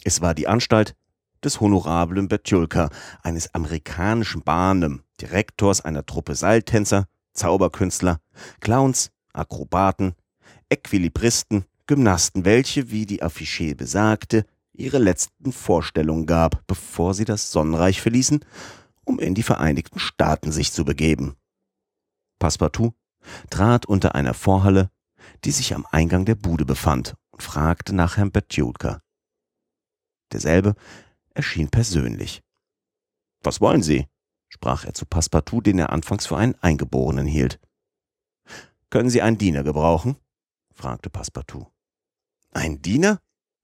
S1: Es war die Anstalt des honorablen Betjulka, eines amerikanischen Bahnem, Direktors einer Truppe Seiltänzer, Zauberkünstler, Clowns, Akrobaten, Äquilibristen, Gymnasten, welche, wie die Affiche besagte, ihre letzten Vorstellungen gab, bevor sie das Sonnenreich verließen, um in die Vereinigten Staaten sich zu begeben. Passepartout trat unter einer Vorhalle, die sich am Eingang der Bude befand, und fragte nach Herrn Betjulka. Derselbe erschien persönlich. Was wollen Sie? Sprach er zu Passepartout, den er anfangs für einen Eingeborenen hielt. Können Sie einen Diener gebrauchen? fragte Passepartout. Ein Diener?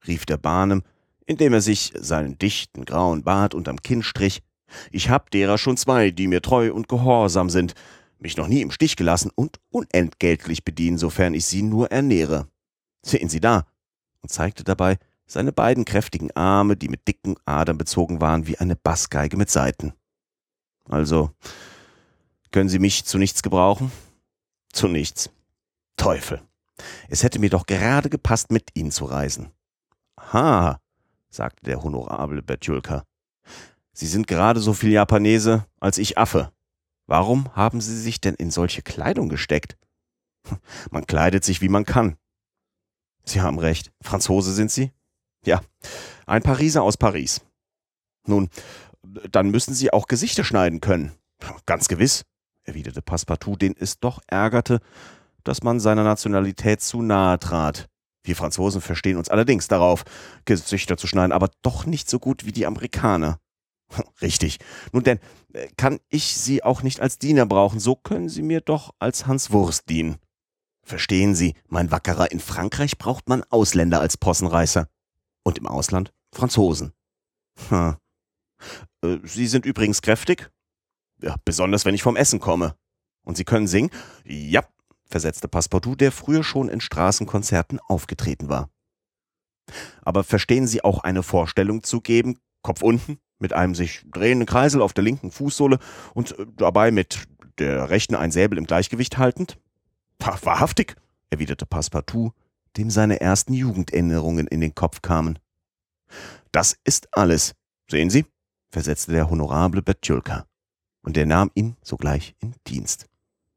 S1: rief der Bahnem, indem er sich seinen dichten grauen Bart unterm Kinn strich. Ich hab derer schon zwei, die mir treu und gehorsam sind, mich noch nie im Stich gelassen und unentgeltlich bedienen, sofern ich sie nur ernähre. Sehen Sie da, und zeigte dabei seine beiden kräftigen Arme, die mit dicken Adern bezogen waren wie eine Bassgeige mit Saiten. Also, können Sie mich zu nichts gebrauchen? Zu nichts. Teufel. Es hätte mir doch gerade gepasst, mit Ihnen zu reisen. Ha, sagte der honorable Betjulka. Sie sind gerade so viel Japanese als ich Affe. Warum haben Sie sich denn in solche Kleidung gesteckt? Man kleidet sich, wie man kann. Sie haben recht. Franzose sind Sie? Ja, ein Pariser aus Paris. Nun, dann müssen Sie auch Gesichter schneiden können. Ganz gewiss, erwiderte Passepartout, den es doch ärgerte, dass man seiner Nationalität zu nahe trat. Wir Franzosen verstehen uns allerdings darauf, Gesichter zu schneiden, aber doch nicht so gut wie die Amerikaner. Richtig. Nun denn, äh, kann ich Sie auch nicht als Diener brauchen, so können Sie mir doch als Hans Wurst dienen. Verstehen Sie, mein Wackerer, in Frankreich braucht man Ausländer als Possenreißer. Und im Ausland Franzosen. Hm. Sie sind übrigens kräftig? Ja, besonders wenn ich vom Essen komme. Und Sie können singen? Ja, versetzte Passepartout, der früher schon in Straßenkonzerten aufgetreten war. Aber verstehen Sie auch eine Vorstellung zu geben, Kopf unten, mit einem sich drehenden Kreisel auf der linken Fußsohle und äh, dabei mit der rechten ein Säbel im Gleichgewicht haltend? Wahrhaftig, erwiderte Passepartout, dem seine ersten Jugenderinnerungen in den Kopf kamen. Das ist alles. Sehen Sie, versetzte der honorable Betjulka, und er nahm ihn sogleich in Dienst.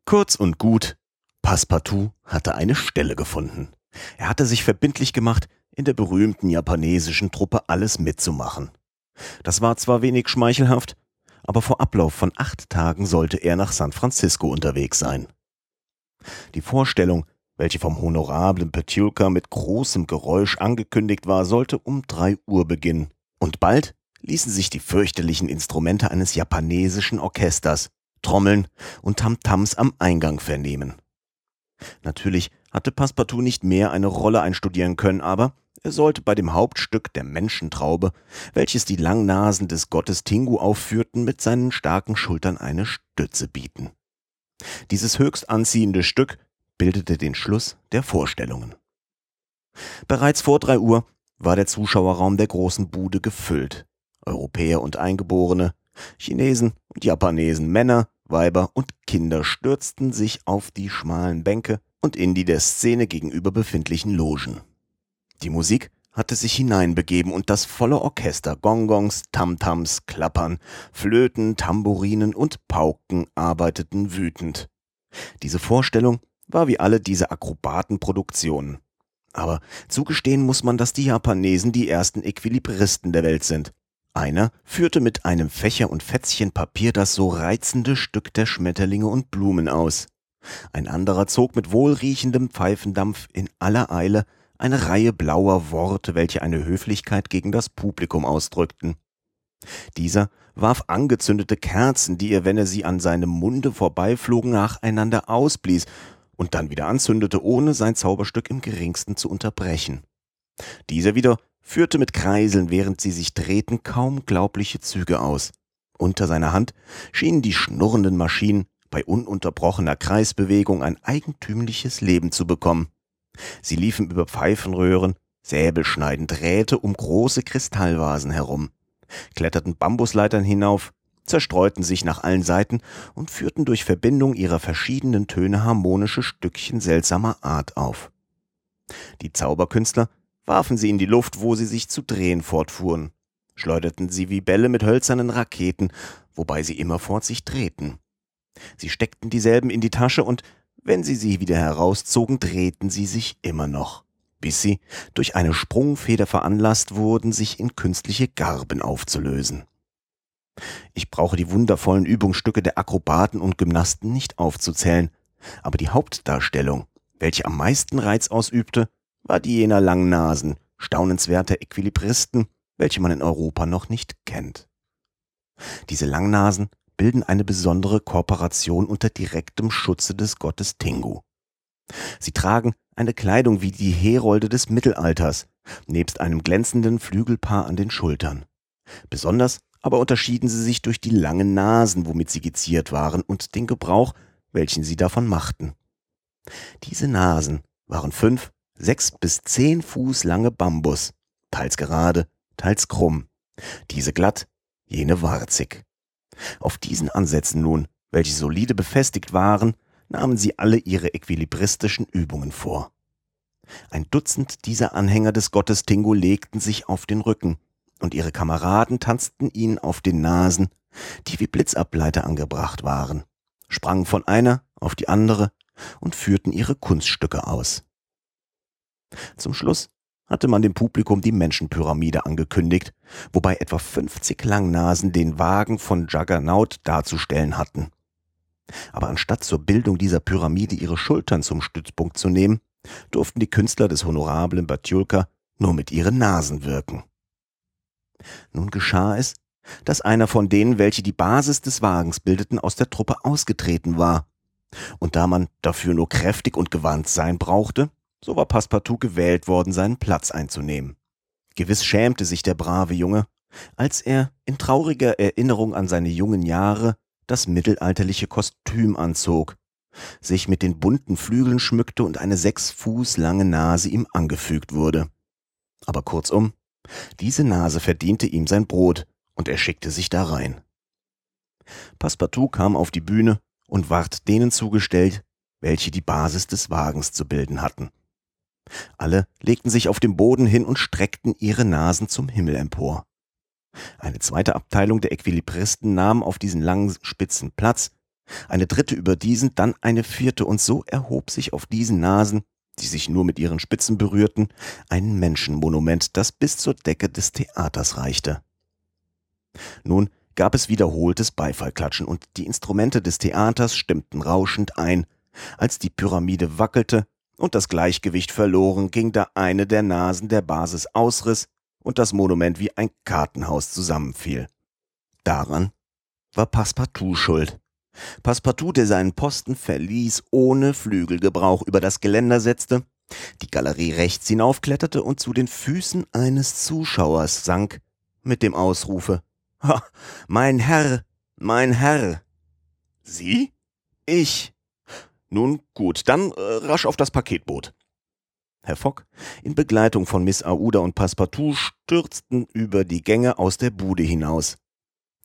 S1: Kurz und gut, Passepartout hatte eine Stelle gefunden. Er hatte sich verbindlich gemacht, in der berühmten japanesischen Truppe alles mitzumachen. Das war zwar wenig schmeichelhaft, aber vor Ablauf von acht Tagen sollte er nach San Francisco unterwegs sein. Die Vorstellung, welche vom honorablen Petulka mit großem Geräusch angekündigt war, sollte um drei Uhr beginnen. Und bald ließen sich die fürchterlichen Instrumente eines japanesischen Orchesters, Trommeln und Tamtams am Eingang vernehmen. Natürlich hatte Passepartout nicht mehr eine Rolle einstudieren können, aber er sollte bei dem Hauptstück der Menschentraube, welches die Langnasen des Gottes Tingu aufführten, mit seinen starken Schultern eine Stütze bieten. Dieses höchst anziehende Stück bildete den Schluss der Vorstellungen. Bereits vor drei Uhr war der Zuschauerraum der großen Bude gefüllt. Europäer und Eingeborene, Chinesen und Japanesen, Männer, Weiber und Kinder stürzten sich auf die schmalen Bänke und in die der Szene gegenüber befindlichen Logen. Die Musik hatte sich hineinbegeben und das volle Orchester, Gonggongs, Tamtams, Klappern, Flöten, Tambourinen und Pauken arbeiteten wütend. Diese Vorstellung war wie alle diese Akrobatenproduktionen. Aber zugestehen muss man, dass die Japanesen die ersten Equilibristen der Welt sind. Einer führte mit einem Fächer und Fetzchen Papier das so reizende Stück der Schmetterlinge und Blumen aus. Ein anderer zog mit wohlriechendem Pfeifendampf in aller Eile eine Reihe blauer Worte, welche eine Höflichkeit gegen das Publikum ausdrückten. Dieser warf angezündete Kerzen, die er, wenn er sie an seinem Munde vorbeiflogen, nacheinander ausblies und dann wieder anzündete, ohne sein Zauberstück im geringsten zu unterbrechen. Dieser wieder führte mit Kreiseln, während sie sich drehten, kaum glaubliche Züge aus. Unter seiner Hand schienen die schnurrenden Maschinen bei ununterbrochener Kreisbewegung ein eigentümliches Leben zu bekommen. Sie liefen über Pfeifenröhren, säbelschneidend Drähte um große Kristallvasen herum, kletterten Bambusleitern hinauf, zerstreuten sich nach allen Seiten und führten durch Verbindung ihrer verschiedenen Töne harmonische Stückchen seltsamer Art auf. Die Zauberkünstler warfen sie in die Luft, wo sie sich zu drehen fortfuhren, schleuderten sie wie Bälle mit hölzernen Raketen, wobei sie immerfort sich drehten. Sie steckten dieselben in die Tasche und wenn sie sie wieder herauszogen, drehten sie sich immer noch, bis sie durch eine Sprungfeder veranlasst wurden, sich in künstliche Garben aufzulösen. Ich brauche die wundervollen Übungsstücke der Akrobaten und Gymnasten nicht aufzuzählen, aber die Hauptdarstellung, welche am meisten Reiz ausübte, war die jener langen Nasen, staunenswerter Equilibristen, welche man in Europa noch nicht kennt. Diese Langnasen bilden eine besondere Kooperation unter direktem Schutze des Gottes Tingu. Sie tragen eine Kleidung wie die Herolde des Mittelalters, nebst einem glänzenden Flügelpaar an den Schultern. Besonders aber unterschieden sie sich durch die langen Nasen, womit sie geziert waren, und den Gebrauch, welchen sie davon machten. Diese Nasen waren fünf sechs bis zehn Fuß lange Bambus, teils gerade, teils krumm, diese glatt, jene warzig. Auf diesen Ansätzen nun, welche solide befestigt waren, nahmen sie alle ihre equilibristischen Übungen vor. Ein Dutzend dieser Anhänger des Gottes Tingo legten sich auf den Rücken, und ihre Kameraden tanzten ihnen auf den Nasen, die wie Blitzableiter angebracht waren, sprangen von einer auf die andere und führten ihre Kunststücke aus. Zum Schluss hatte man dem Publikum die Menschenpyramide angekündigt, wobei etwa 50 Langnasen den Wagen von Juggernaut darzustellen hatten. Aber anstatt zur Bildung dieser Pyramide ihre Schultern zum Stützpunkt zu nehmen, durften die Künstler des honorablen Batjulka nur mit ihren Nasen wirken. Nun geschah es, dass einer von denen, welche die Basis des Wagens bildeten, aus der Truppe ausgetreten war. Und da man dafür nur kräftig und gewandt sein brauchte, so war Passepartout gewählt worden, seinen Platz einzunehmen. Gewiss schämte sich der brave Junge, als er in trauriger Erinnerung an seine jungen Jahre das mittelalterliche Kostüm anzog, sich mit den bunten Flügeln schmückte und eine sechs Fuß lange Nase ihm angefügt wurde. Aber kurzum, diese Nase verdiente ihm sein Brot, und er schickte sich da rein. Passepartout kam auf die Bühne und ward denen zugestellt, welche die Basis des Wagens zu bilden hatten. Alle legten sich auf dem Boden hin und streckten ihre Nasen zum Himmel empor. Eine zweite Abteilung der Equilibristen nahm auf diesen langen Spitzen Platz, eine dritte über diesen, dann eine vierte, und so erhob sich auf diesen Nasen, die sich nur mit ihren Spitzen berührten, ein Menschenmonument, das bis zur Decke des Theaters reichte. Nun gab es wiederholtes Beifallklatschen und die Instrumente des Theaters stimmten rauschend ein. Als die Pyramide wackelte und das Gleichgewicht verloren ging, da eine der Nasen der Basis ausriss und das Monument wie ein Kartenhaus zusammenfiel. Daran war Passepartout schuld. Passepartout, der seinen Posten verließ, ohne Flügelgebrauch über das Geländer setzte, die Galerie rechts hinaufkletterte und zu den Füßen eines Zuschauers sank, mit dem Ausrufe Ha, mein Herr, mein Herr. Sie? Ich. Nun gut, dann äh, rasch auf das Paketboot. Herr Fock, in Begleitung von Miss Aouda und Passepartout, stürzten über die Gänge aus der Bude hinaus.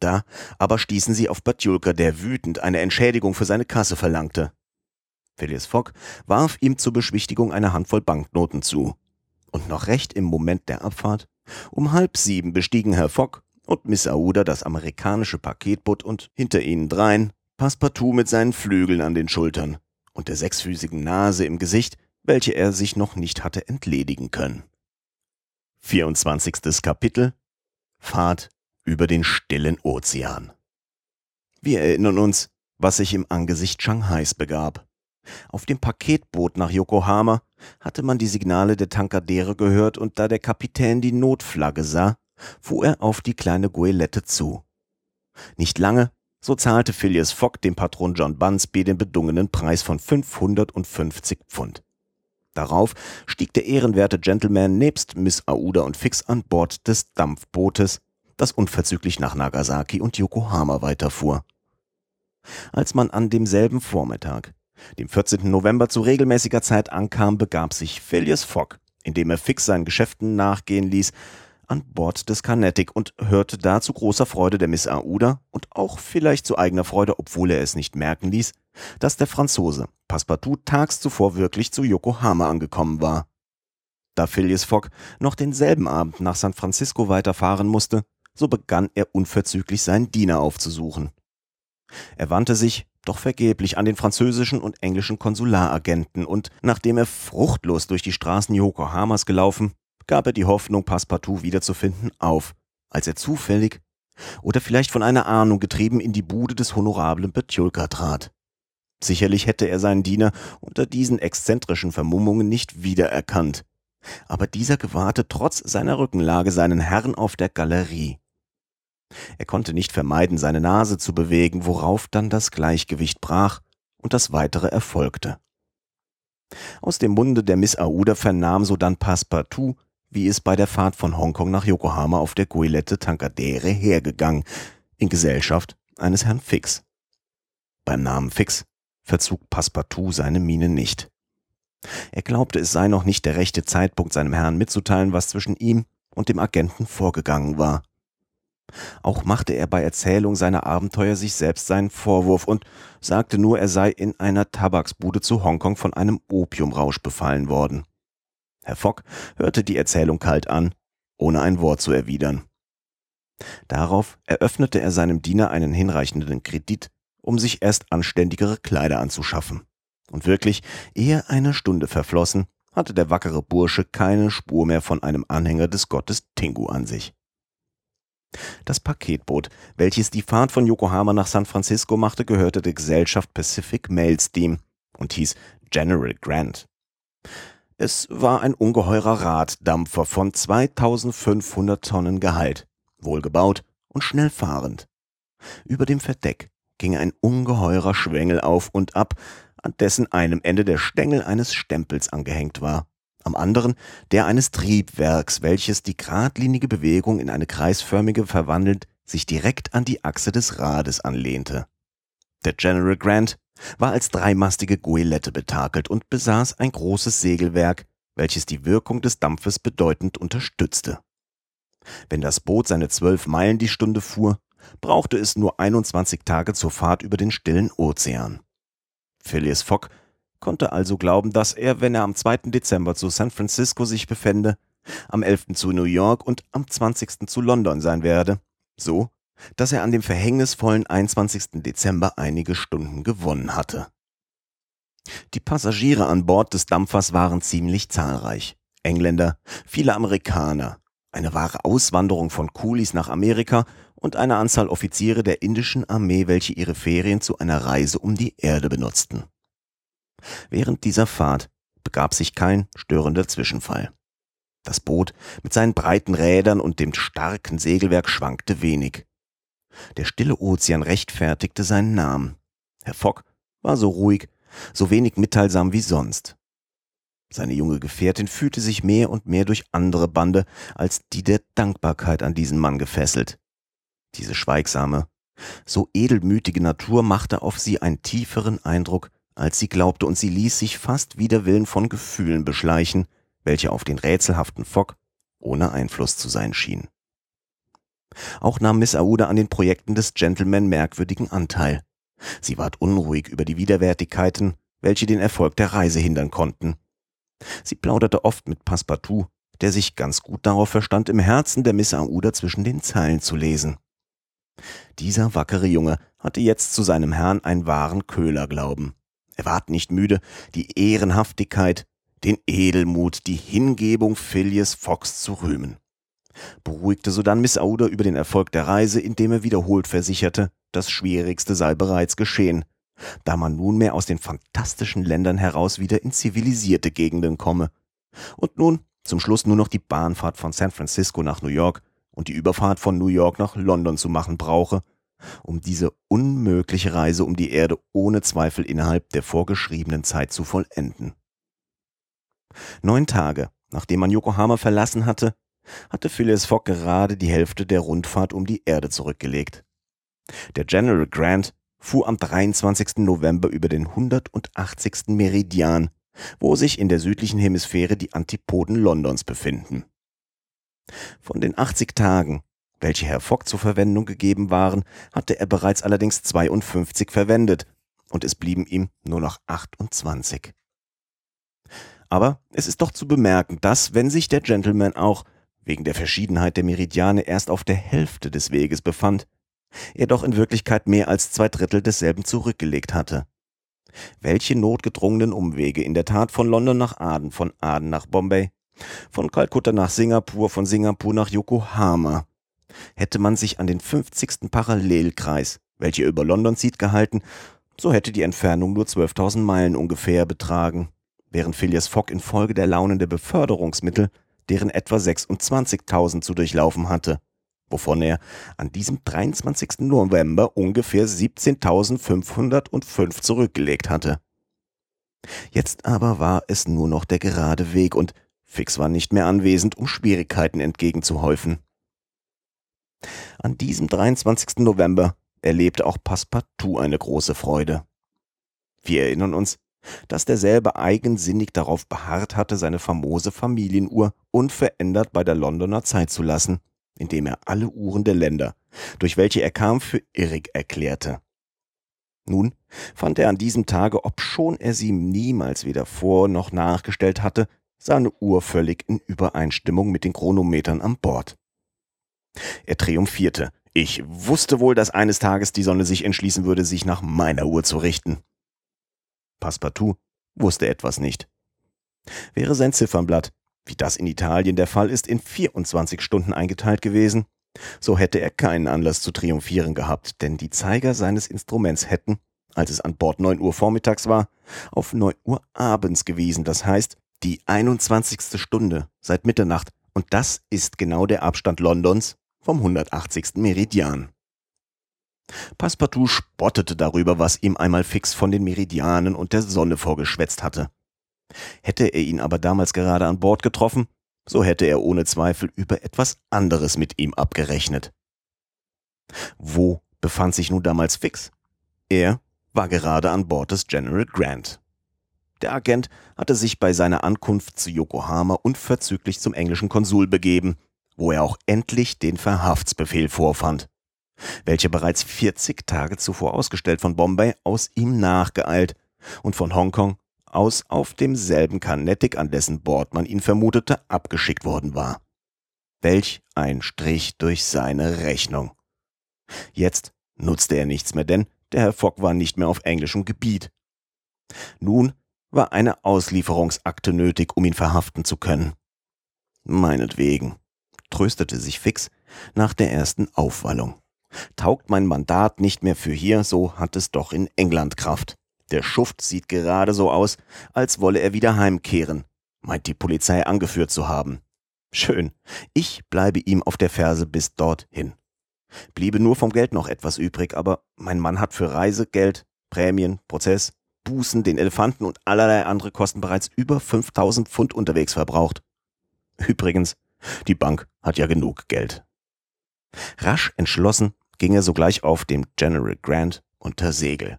S1: Da aber stießen sie auf Batjulka, der wütend eine Entschädigung für seine Kasse verlangte. Phileas Fogg warf ihm zur Beschwichtigung eine Handvoll Banknoten zu. Und noch recht im Moment der Abfahrt, um halb sieben bestiegen Herr Fogg und Miss Aouda das amerikanische Paketboot und hinter ihnen drein Passepartout mit seinen Flügeln an den Schultern und der sechsfüßigen Nase im Gesicht, welche er sich noch nicht hatte entledigen können. 24. Kapitel Fahrt über den stillen Ozean. Wir erinnern uns, was sich im Angesicht Shanghais begab. Auf dem Paketboot nach Yokohama hatte man die Signale der Tankadere gehört und da der Kapitän die Notflagge sah, fuhr er auf die kleine Goelette zu. Nicht lange, so zahlte Phileas Fogg dem Patron John Bunsby den bedungenen Preis von 550 Pfund. Darauf stieg der ehrenwerte Gentleman nebst Miss Aouda und Fix an Bord des Dampfbootes, das unverzüglich nach Nagasaki und Yokohama weiterfuhr. Als man an demselben Vormittag dem 14. November zu regelmäßiger Zeit ankam, begab sich Phileas Fogg, indem er fix seinen Geschäften nachgehen ließ, an Bord des Carnatic und hörte da zu großer Freude der Miss Aouda und auch vielleicht zu eigener Freude, obwohl er es nicht merken ließ, dass der Franzose Passepartout tags zuvor wirklich zu Yokohama angekommen war. Da Phileas Fogg noch denselben Abend nach San Francisco weiterfahren musste, so begann er unverzüglich seinen Diener aufzusuchen. Er wandte sich, doch vergeblich an den französischen und englischen Konsularagenten und nachdem er fruchtlos durch die Straßen Yokohamas gelaufen, gab er die Hoffnung, Passepartout wiederzufinden, auf, als er zufällig oder vielleicht von einer Ahnung getrieben in die Bude des honorablen Petjulka trat. Sicherlich hätte er seinen Diener unter diesen exzentrischen Vermummungen nicht wiedererkannt, aber dieser gewahrte trotz seiner Rückenlage seinen Herrn auf der Galerie. Er konnte nicht vermeiden, seine Nase zu bewegen, worauf dann das Gleichgewicht brach und das weitere erfolgte. Aus dem Munde der Miss Aouda vernahm sodann Passepartout, wie es bei der Fahrt von Hongkong nach Yokohama auf der Guilette Tankadere hergegangen, in Gesellschaft eines Herrn Fix. Beim Namen Fix verzog Passepartout seine Miene nicht. Er glaubte, es sei noch nicht der rechte Zeitpunkt, seinem Herrn mitzuteilen, was zwischen ihm und dem Agenten vorgegangen war. Auch machte er bei Erzählung seiner Abenteuer sich selbst seinen Vorwurf und sagte nur, er sei in einer Tabaksbude zu Hongkong von einem Opiumrausch befallen worden. Herr Fogg hörte die Erzählung kalt an, ohne ein Wort zu erwidern. Darauf eröffnete er seinem Diener einen hinreichenden Kredit, um sich erst anständigere Kleider anzuschaffen. Und wirklich, ehe eine Stunde verflossen, hatte der wackere Bursche keine Spur mehr von einem Anhänger des Gottes Tingu an sich. Das Paketboot, welches die Fahrt von Yokohama nach San Francisco machte, gehörte der Gesellschaft Pacific Mail Steam und hieß General Grant. Es war ein ungeheurer Raddampfer von 2500 Tonnen Gehalt, wohlgebaut und schnell fahrend. Über dem Verdeck ging ein ungeheurer Schwengel auf und ab, an dessen einem Ende der Stängel eines Stempels angehängt war am anderen der eines Triebwerks, welches die geradlinige Bewegung in eine kreisförmige verwandelt, sich direkt an die Achse des Rades anlehnte. Der General Grant war als dreimastige Goelette betakelt und besaß ein großes Segelwerk, welches die Wirkung des Dampfes bedeutend unterstützte. Wenn das Boot seine zwölf Meilen die Stunde fuhr, brauchte es nur 21 Tage zur Fahrt über den stillen Ozean. Phileas Fogg konnte also glauben, dass er, wenn er am 2. Dezember zu San Francisco sich befände, am 11. zu New York und am 20. zu London sein werde, so, dass er an dem verhängnisvollen 21. Dezember einige Stunden gewonnen hatte. Die Passagiere an Bord des Dampfers waren ziemlich zahlreich. Engländer, viele Amerikaner, eine wahre Auswanderung von Kulis nach Amerika und eine Anzahl Offiziere der indischen Armee, welche ihre Ferien zu einer Reise um die Erde benutzten. Während dieser Fahrt begab sich kein störender Zwischenfall. Das Boot mit seinen breiten Rädern und dem starken Segelwerk schwankte wenig. Der stille Ozean rechtfertigte seinen Namen. Herr Fogg war so ruhig, so wenig mitteilsam wie sonst. Seine junge Gefährtin fühlte sich mehr und mehr durch andere Bande als die der Dankbarkeit an diesen Mann gefesselt. Diese schweigsame, so edelmütige Natur machte auf sie einen tieferen Eindruck, als sie glaubte, und sie ließ sich fast wider Willen von Gefühlen beschleichen, welche auf den rätselhaften Fogg ohne Einfluss zu sein schienen. Auch nahm Miss Aouda an den Projekten des Gentleman merkwürdigen Anteil. Sie ward unruhig über die Widerwärtigkeiten, welche den Erfolg der Reise hindern konnten. Sie plauderte oft mit Passepartout, der sich ganz gut darauf verstand, im Herzen der Miss Aouda zwischen den Zeilen zu lesen. Dieser wackere Junge hatte jetzt zu seinem Herrn einen wahren Köhlerglauben. Er ward nicht müde, die Ehrenhaftigkeit, den Edelmut, die Hingebung Phileas Fox zu rühmen. Beruhigte sodann Miss Aouda über den Erfolg der Reise, indem er wiederholt versicherte, das Schwierigste sei bereits geschehen, da man nunmehr aus den fantastischen Ländern heraus wieder in zivilisierte Gegenden komme. Und nun zum Schluss nur noch die Bahnfahrt von San Francisco nach New York und die Überfahrt von New York nach London zu machen brauche, um diese unmögliche Reise um die Erde ohne Zweifel innerhalb der vorgeschriebenen Zeit zu vollenden. Neun Tage, nachdem man Yokohama verlassen hatte, hatte Phileas Fogg gerade die Hälfte der Rundfahrt um die Erde zurückgelegt. Der General Grant fuhr am 23. November über den 180. Meridian, wo sich in der südlichen Hemisphäre die Antipoden Londons befinden. Von den 80 Tagen, welche Herr Fogg zur Verwendung gegeben waren, hatte er bereits allerdings 52 verwendet, und es blieben ihm nur noch 28. Aber es ist doch zu bemerken, dass, wenn sich der Gentleman auch wegen der Verschiedenheit der Meridiane erst auf der Hälfte des Weges befand, er doch in Wirklichkeit mehr als zwei Drittel desselben zurückgelegt hatte. Welche notgedrungenen Umwege in der Tat von London nach Aden, von Aden nach Bombay, von Kalkutta nach Singapur, von Singapur nach Yokohama. Hätte man sich an den 50. Parallelkreis, welcher über London zieht, gehalten, so hätte die Entfernung nur 12.000 Meilen ungefähr betragen, während Phileas Fogg infolge der Launen der Beförderungsmittel deren etwa 26.000 zu durchlaufen hatte, wovon er an diesem 23. November ungefähr 17.505 zurückgelegt hatte. Jetzt aber war es nur noch der gerade Weg und Fix war nicht mehr anwesend, um Schwierigkeiten entgegenzuhäufen. An diesem 23. November erlebte auch Passepartout eine große Freude. Wir erinnern uns, dass derselbe eigensinnig darauf beharrt hatte, seine famose Familienuhr unverändert bei der Londoner Zeit zu lassen, indem er alle Uhren der Länder, durch welche er kam, für irrig erklärte. Nun fand er an diesem Tage, obschon er sie niemals weder vor noch nachgestellt hatte, seine Uhr völlig in Übereinstimmung mit den Chronometern an Bord. Er triumphierte. Ich wusste wohl, dass eines Tages die Sonne sich entschließen würde, sich nach meiner Uhr zu richten. Passepartout wusste etwas nicht. Wäre sein Ziffernblatt, wie das in Italien der Fall ist, in 24 Stunden eingeteilt gewesen, so hätte er keinen Anlass zu triumphieren gehabt, denn die Zeiger seines Instruments hätten, als es an Bord 9 Uhr vormittags war, auf 9 Uhr abends gewiesen, das heißt, die 21. Stunde seit Mitternacht und das ist genau der Abstand Londons vom 180. Meridian. Passepartout spottete darüber, was ihm einmal fix von den Meridianen und der Sonne vorgeschwätzt hatte. Hätte er ihn aber damals gerade an Bord getroffen, so hätte er ohne Zweifel über etwas anderes mit ihm abgerechnet. Wo befand sich nun damals Fix? Er war gerade an Bord des General Grant. Der Agent hatte sich bei seiner Ankunft zu Yokohama unverzüglich zum englischen Konsul begeben, wo er auch endlich den Verhaftsbefehl vorfand, welcher bereits 40 Tage zuvor ausgestellt von Bombay aus ihm nachgeeilt und von Hongkong aus auf demselben Carnatic, an dessen Bord man ihn vermutete, abgeschickt worden war. Welch ein Strich durch seine Rechnung. Jetzt nutzte er nichts mehr, denn der Herr Fogg war nicht mehr auf englischem Gebiet. Nun war eine Auslieferungsakte nötig, um ihn verhaften zu können. Meinetwegen. tröstete sich Fix nach der ersten Aufwallung. Taugt mein Mandat nicht mehr für hier, so hat es doch in England Kraft. Der Schuft sieht gerade so aus, als wolle er wieder heimkehren, meint die Polizei angeführt zu haben. Schön, ich bleibe ihm auf der Ferse bis dorthin. Bliebe nur vom Geld noch etwas übrig, aber mein Mann hat für Reisegeld, Prämien, Prozess, Bußen, den Elefanten und allerlei andere Kosten bereits über 5000 Pfund unterwegs verbraucht. Übrigens, die Bank hat ja genug Geld. Rasch entschlossen ging er sogleich auf dem General Grant unter Segel.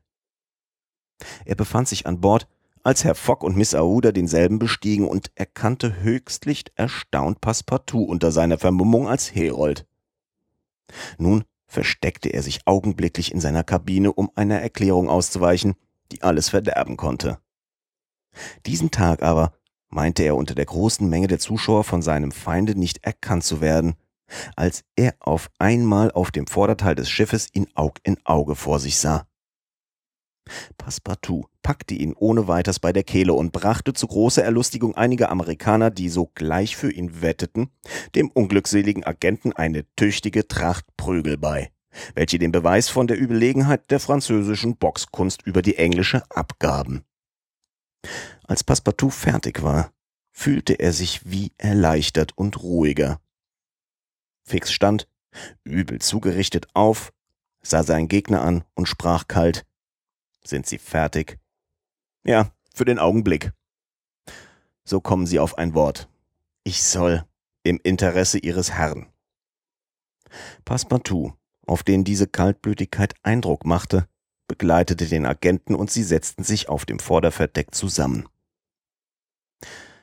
S1: Er befand sich an Bord, als Herr Fogg und Miss Aouda denselben bestiegen und erkannte höchstlich erstaunt Passepartout unter seiner Vermummung als Herold. Nun versteckte er sich augenblicklich in seiner Kabine, um einer Erklärung auszuweichen, die alles verderben konnte. Diesen Tag aber meinte er unter der großen Menge der Zuschauer von seinem Feinde nicht erkannt zu werden, als er auf einmal auf dem Vorderteil des Schiffes ihn Aug in Auge vor sich sah. Passepartout packte ihn ohne weiters bei der Kehle und brachte zu großer Erlustigung einiger Amerikaner, die sogleich für ihn wetteten, dem unglückseligen Agenten eine tüchtige Tracht Prügel bei, welche den Beweis von der Überlegenheit der französischen Boxkunst über die englische abgaben. Als Passepartout fertig war, fühlte er sich wie erleichtert und ruhiger. Fix stand, übel zugerichtet auf, sah seinen Gegner an und sprach kalt sind Sie fertig? Ja, für den Augenblick. So kommen Sie auf ein Wort. Ich soll im Interesse Ihres Herrn. Passepartout, auf den diese Kaltblütigkeit Eindruck machte, begleitete den Agenten und sie setzten sich auf dem Vorderverdeck zusammen.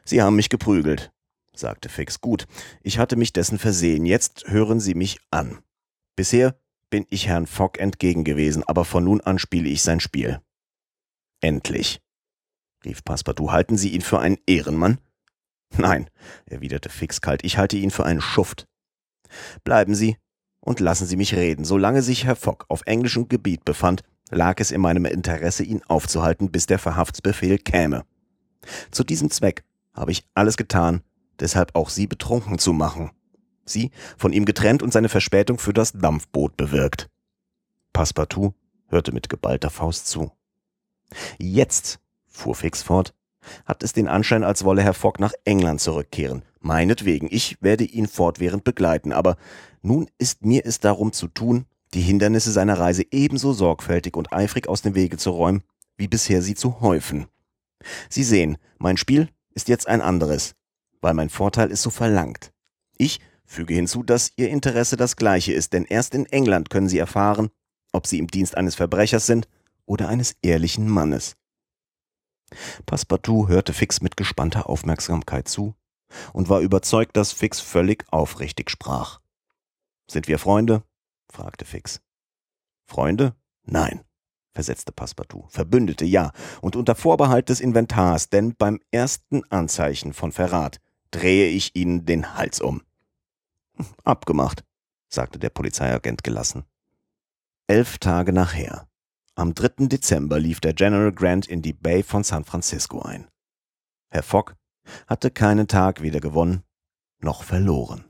S1: Sie haben mich geprügelt, sagte Fix. Gut, ich hatte mich dessen versehen. Jetzt hören Sie mich an. Bisher bin ich Herrn Fogg entgegen gewesen, aber von nun an spiele ich sein Spiel. Endlich, rief Passepartout, halten Sie ihn für einen Ehrenmann? Nein, erwiderte Fix kalt, ich halte ihn für einen Schuft. Bleiben Sie und lassen Sie mich reden. Solange sich Herr Fogg auf englischem Gebiet befand, lag es in meinem Interesse, ihn aufzuhalten, bis der Verhaftsbefehl käme. Zu diesem Zweck habe ich alles getan, deshalb auch Sie betrunken zu machen sie, von ihm getrennt und seine Verspätung für das Dampfboot bewirkt. Passepartout hörte mit geballter Faust zu. Jetzt, fuhr Fix fort, hat es den Anschein, als wolle Herr Fogg nach England zurückkehren. Meinetwegen, ich werde ihn fortwährend begleiten, aber nun ist mir es darum zu tun, die Hindernisse seiner Reise ebenso sorgfältig und eifrig aus dem Wege zu räumen, wie bisher sie zu häufen. Sie sehen, mein Spiel ist jetzt ein anderes, weil mein Vorteil es so verlangt. Ich Füge hinzu, dass Ihr Interesse das gleiche ist, denn erst in England können Sie erfahren, ob Sie im Dienst eines Verbrechers sind oder eines ehrlichen Mannes. Passepartout hörte Fix mit gespannter Aufmerksamkeit zu und war überzeugt, dass Fix völlig aufrichtig sprach. Sind wir Freunde? fragte Fix. Freunde? Nein, versetzte Passepartout. Verbündete, ja, und unter Vorbehalt des Inventars, denn beim ersten Anzeichen von Verrat drehe ich Ihnen den Hals um. Abgemacht, sagte der Polizeiagent gelassen. Elf Tage nachher, am 3. Dezember, lief der General Grant in die Bay von San Francisco ein. Herr Fogg hatte keinen Tag weder gewonnen noch verloren.